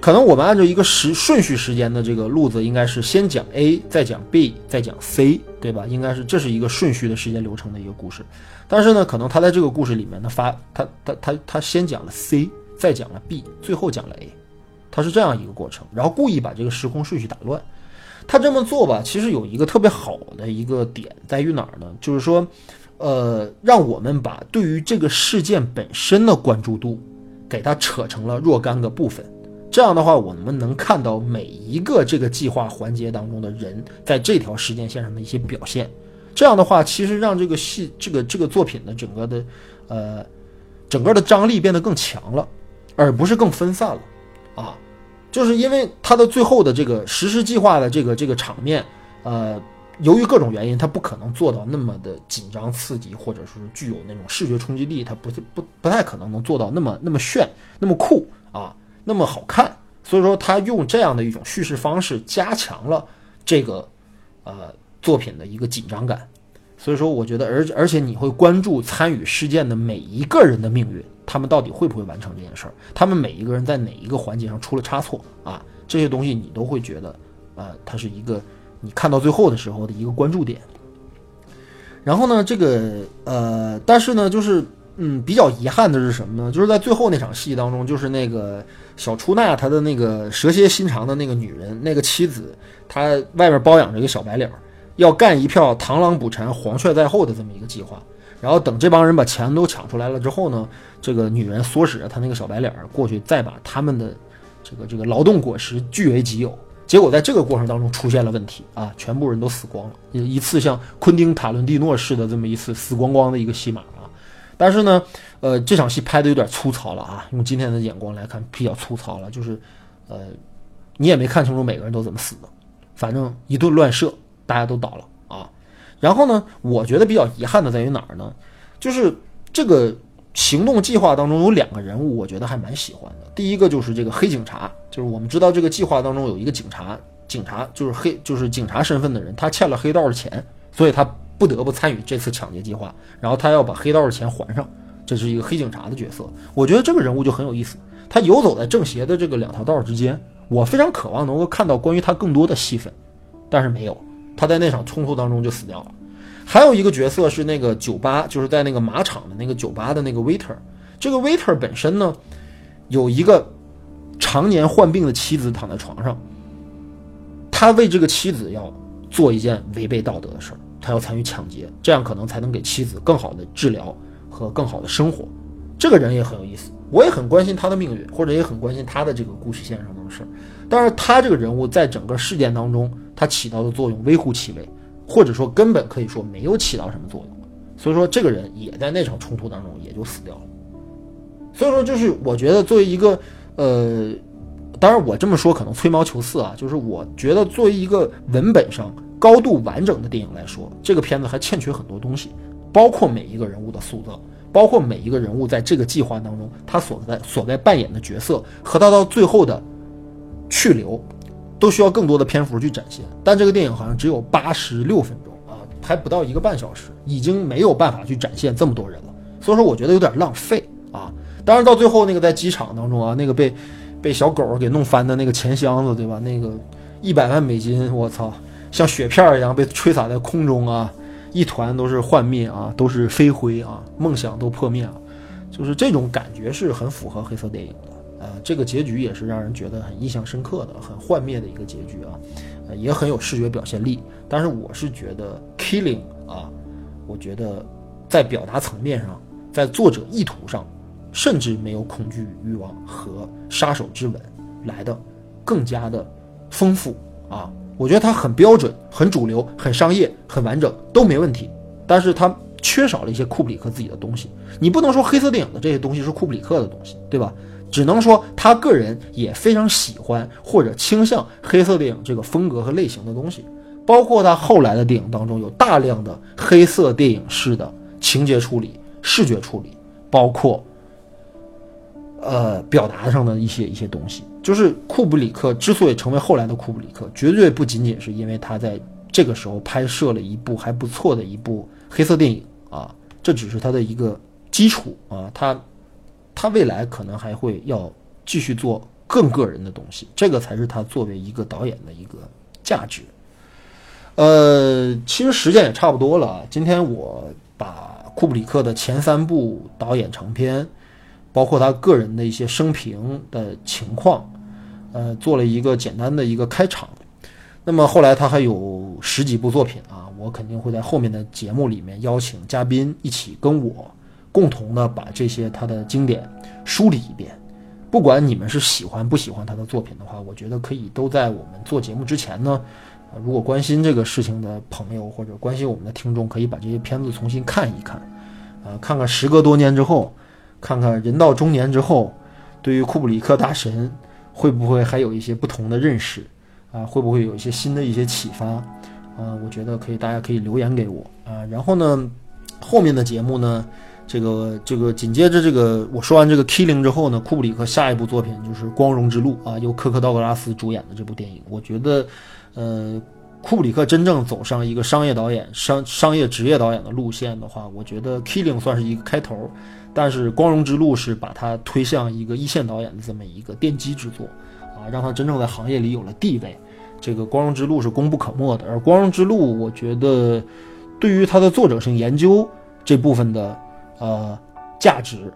可能我们按照一个时顺序时间的这个路子，应该是先讲 A，再讲 B，再讲 C，对吧？应该是这是一个顺序的时间流程的一个故事，但是呢，可能他在这个故事里面呢发他他他他先讲了 C。再讲了 B，最后讲了 A，他是这样一个过程，然后故意把这个时空顺序打乱。他这么做吧，其实有一个特别好的一个点在于哪儿呢？就是说，呃，让我们把对于这个事件本身的关注度给它扯成了若干个部分。这样的话，我们能看到每一个这个计划环节当中的人在这条时间线上的一些表现。这样的话，其实让这个戏这个这个作品的整个的呃整个的张力变得更强了。而不是更分散了，啊，就是因为它的最后的这个实施计划的这个这个场面，呃，由于各种原因，它不可能做到那么的紧张刺激，或者说是具有那种视觉冲击力，它不不不太可能能做到那么那么炫、那么酷啊，那么好看。所以说，他用这样的一种叙事方式，加强了这个呃作品的一个紧张感。所以说，我觉得，而而且你会关注参与事件的每一个人的命运。他们到底会不会完成这件事儿？他们每一个人在哪一个环节上出了差错啊？这些东西你都会觉得，呃，它是一个你看到最后的时候的一个关注点。然后呢，这个呃，但是呢，就是嗯，比较遗憾的是什么呢？就是在最后那场戏当中，就是那个小出纳他的那个蛇蝎心肠的那个女人，那个妻子，她外面包养着一个小白脸，要干一票螳螂捕蝉，黄雀在后的这么一个计划。然后等这帮人把钱都抢出来了之后呢，这个女人唆使着她那个小白脸过去，再把他们的这个这个劳动果实据为己有。结果在这个过程当中出现了问题啊，全部人都死光了，一次像昆汀塔伦蒂诺式的这么一次死光光的一个戏码啊。但是呢，呃，这场戏拍的有点粗糙了啊，用今天的眼光来看比较粗糙了，就是呃，你也没看清楚每个人都怎么死的，反正一顿乱射，大家都倒了啊。然后呢，我觉得比较遗憾的在于哪儿呢？就是这个行动计划当中有两个人物，我觉得还蛮喜欢的。第一个就是这个黑警察，就是我们知道这个计划当中有一个警察，警察就是黑，就是警察身份的人，他欠了黑道的钱，所以他不得不参与这次抢劫计划，然后他要把黑道的钱还上，这是一个黑警察的角色。我觉得这个人物就很有意思，他游走在正邪的这个两条道之间，我非常渴望能够看到关于他更多的戏份，但是没有。他在那场冲突当中就死掉了。还有一个角色是那个酒吧，就是在那个马场的那个酒吧的那个 waiter。这个 waiter 本身呢，有一个常年患病的妻子躺在床上，他为这个妻子要做一件违背道德的事儿，他要参与抢劫，这样可能才能给妻子更好的治疗和更好的生活。这个人也很有意思，我也很关心他的命运，或者也很关心他的这个故事线上的事儿。但是他这个人物在整个事件当中，他起到的作用微乎其微，或者说根本可以说没有起到什么作用。所以说，这个人也在那场冲突当中也就死掉了。所以说，就是我觉得作为一个呃，当然我这么说可能吹毛求疵啊，就是我觉得作为一个文本上高度完整的电影来说，这个片子还欠缺很多东西，包括每一个人物的塑造，包括每一个人物在这个计划当中他所在所在扮演的角色和他到最后的去留，都需要更多的篇幅去展现。但这个电影好像只有八十六分钟啊，还不到一个半小时，已经没有办法去展现这么多人了。所以说，我觉得有点浪费啊。当然，到最后那个在机场当中啊，那个被被小狗给弄翻的那个钱箱子，对吧？那个一百万美金，我操，像雪片一样被吹洒在空中啊，一团都是幻灭啊，都是飞灰啊，梦想都破灭了，就是这种感觉是很符合黑色电影的。呃，这个结局也是让人觉得很印象深刻的，很幻灭的一个结局啊，呃，也很有视觉表现力。但是我是觉得《Killing》啊，我觉得在表达层面上，在作者意图上。甚至没有恐惧与欲望和杀手之吻来的更加的丰富啊！我觉得它很标准、很主流、很商业、很完整都没问题，但是它缺少了一些库布里克自己的东西。你不能说黑色电影的这些东西是库布里克的东西，对吧？只能说他个人也非常喜欢或者倾向黑色电影这个风格和类型的东西，包括他后来的电影当中有大量的黑色电影式的情节处理、视觉处理，包括。呃，表达上的一些一些东西，就是库布里克之所以成为后来的库布里克，绝对不仅仅是因为他在这个时候拍摄了一部还不错的一部黑色电影啊，这只是他的一个基础啊，他他未来可能还会要继续做更个人的东西，这个才是他作为一个导演的一个价值。呃，其实时间也差不多了，今天我把库布里克的前三部导演长片。包括他个人的一些生平的情况，呃，做了一个简单的一个开场。那么后来他还有十几部作品啊，我肯定会在后面的节目里面邀请嘉宾一起跟我共同的把这些他的经典梳理一遍。不管你们是喜欢不喜欢他的作品的话，我觉得可以都在我们做节目之前呢，如果关心这个事情的朋友或者关心我们的听众，可以把这些片子重新看一看，啊，看看时隔多年之后。看看人到中年之后，对于库布里克大神会不会还有一些不同的认识啊？会不会有一些新的一些启发啊？我觉得可以，大家可以留言给我啊。然后呢，后面的节目呢，这个这个紧接着这个我说完这个 Killing 之后呢，库布里克下一部作品就是《光荣之路》啊，由科克道格拉斯主演的这部电影。我觉得，呃，库布里克真正走上一个商业导演、商商业职业导演的路线的话，我觉得 Killing 算是一个开头。但是《光荣之路》是把他推向一个一线导演的这么一个奠基之作，啊，让他真正在行业里有了地位。这个《光荣之路》是功不可没的。而《光荣之路》，我觉得对于他的作者性研究这部分的呃价值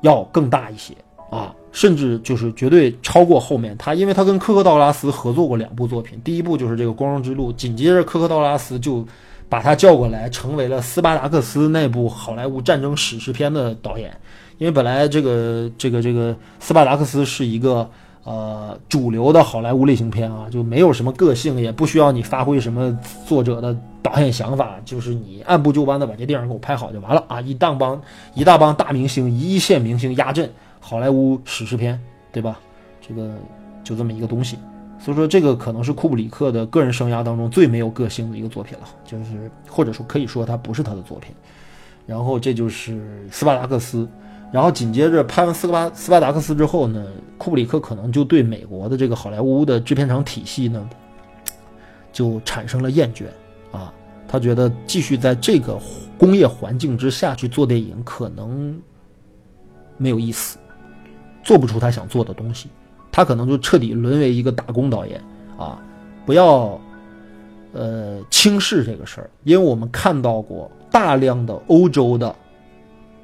要更大一些啊，甚至就是绝对超过后面他，因为他跟科克道拉斯合作过两部作品，第一部就是这个《光荣之路》，紧接着科克道拉斯就。把他叫过来，成为了斯巴达克斯那部好莱坞战争史诗片的导演。因为本来这个这个这个斯巴达克斯是一个呃主流的好莱坞类型片啊，就没有什么个性，也不需要你发挥什么作者的导演想法，就是你按部就班的把这电影给我拍好就完了啊！一大帮一大帮大明星，一线明星压阵，好莱坞史诗片，对吧？这个就这么一个东西。所以说，这个可能是库布里克的个人生涯当中最没有个性的一个作品了，就是或者说可以说它不是他的作品。然后这就是斯巴达克斯，然后紧接着拍完斯巴斯巴达克斯之后呢，库布里克可能就对美国的这个好莱坞的制片厂体系呢，就产生了厌倦啊，他觉得继续在这个工业环境之下去做电影可能没有意思，做不出他想做的东西。他可能就彻底沦为一个打工导演啊！不要，呃，轻视这个事儿，因为我们看到过大量的欧洲的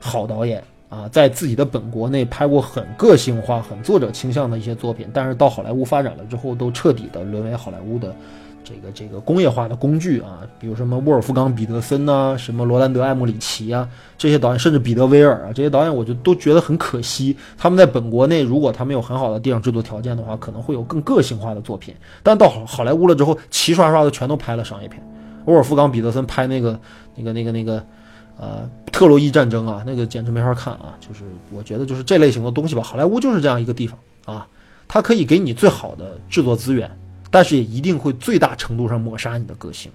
好导演啊，在自己的本国内拍过很个性化、很作者倾向的一些作品，但是到好莱坞发展了之后，都彻底的沦为好莱坞的这个这个工业化的工具啊。比如什么沃尔夫冈·彼得森呐，什么罗兰德·艾默里奇啊，这些导演，甚至彼得·威尔啊，这些导演，我就都觉得很可惜。他们在本国内，如果他们有很好的电影制作条件的话，可能会有更个性化的作品。但到好好莱坞了之后，齐刷刷的全都拍了商业片。沃尔夫冈·彼得森拍那个、那个、那个、那个，呃，特洛伊战争啊，那个简直没法看啊！就是我觉得，就是这类型的东西吧，好莱坞就是这样一个地方啊，它可以给你最好的制作资源，但是也一定会最大程度上抹杀你的个性。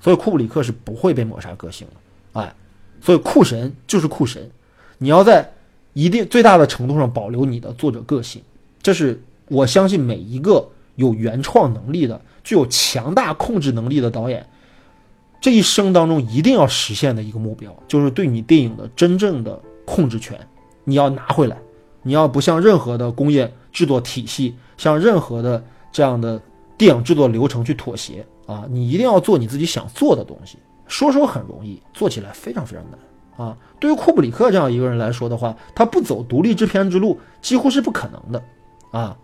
所以库布里克是不会被抹杀个性的，哎，所以酷神就是酷神，你要在一定最大的程度上保留你的作者个性，这是我相信每一个有原创能力的、具有强大控制能力的导演。这一生当中一定要实现的一个目标，就是对你电影的真正的控制权，你要拿回来。你要不向任何的工业制作体系，向任何的这样的电影制作流程去妥协啊！你一定要做你自己想做的东西。说说很容易，做起来非常非常难啊！对于库布里克这样一个人来说的话，他不走独立制片之路几乎是不可能的啊！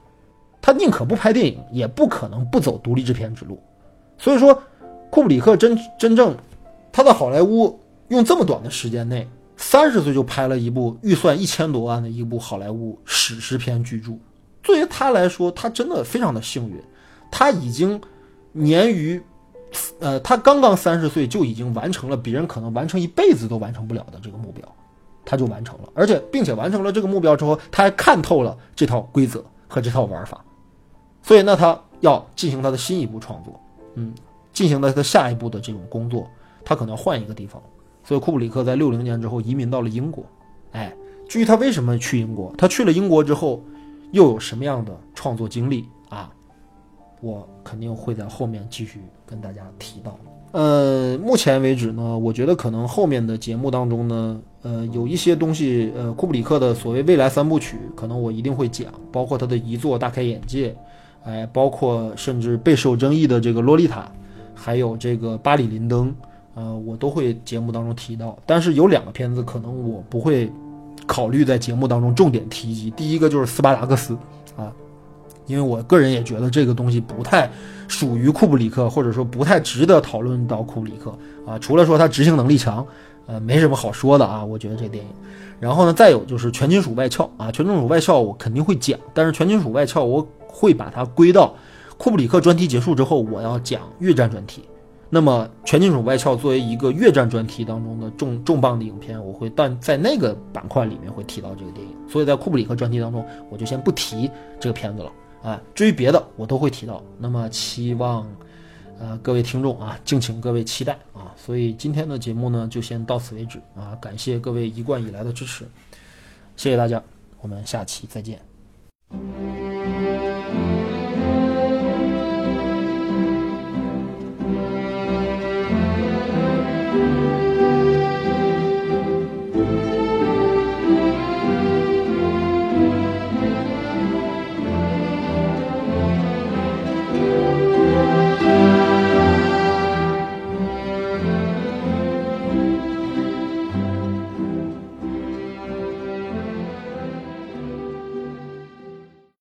他宁可不拍电影，也不可能不走独立制片之路。所以说。库布里克真真正，他在好莱坞用这么短的时间内，三十岁就拍了一部预算一千多万的一部好莱坞史诗片巨著。对于他来说，他真的非常的幸运，他已经年逾，呃，他刚刚三十岁就已经完成了别人可能完成一辈子都完成不了的这个目标，他就完成了，而且并且完成了这个目标之后，他还看透了这套规则和这套玩法，所以那他要进行他的新一部创作，嗯。进行了他下一步的这种工作，他可能要换一个地方，所以库布里克在六零年之后移民到了英国。哎，至于他为什么去英国，他去了英国之后又有什么样的创作经历啊？我肯定会在后面继续跟大家提到。呃，目前为止呢，我觉得可能后面的节目当中呢，呃，有一些东西，呃，库布里克的所谓未来三部曲，可能我一定会讲，包括他的遗作《大开眼界》，哎，包括甚至备受争议的这个《洛丽塔》。还有这个巴里林登，呃，我都会节目当中提到。但是有两个片子可能我不会考虑在节目当中重点提及。第一个就是斯巴达克斯啊，因为我个人也觉得这个东西不太属于库布里克，或者说不太值得讨论到库布里克啊。除了说他执行能力强，呃，没什么好说的啊。我觉得这电影。然后呢，再有就是全金属外壳啊，全金属外壳我肯定会讲，但是全金属外壳我会把它归到。库布里克专题结束之后，我要讲越战专题。那么，《全金属外壳》作为一个越战专题当中的重重磅的影片，我会但在那个板块里面会提到这个电影。所以在库布里克专题当中，我就先不提这个片子了啊。至于别的，我都会提到。那么，期望呃各位听众啊，敬请各位期待啊。所以今天的节目呢，就先到此为止啊。感谢各位一贯以来的支持，谢谢大家，我们下期再见。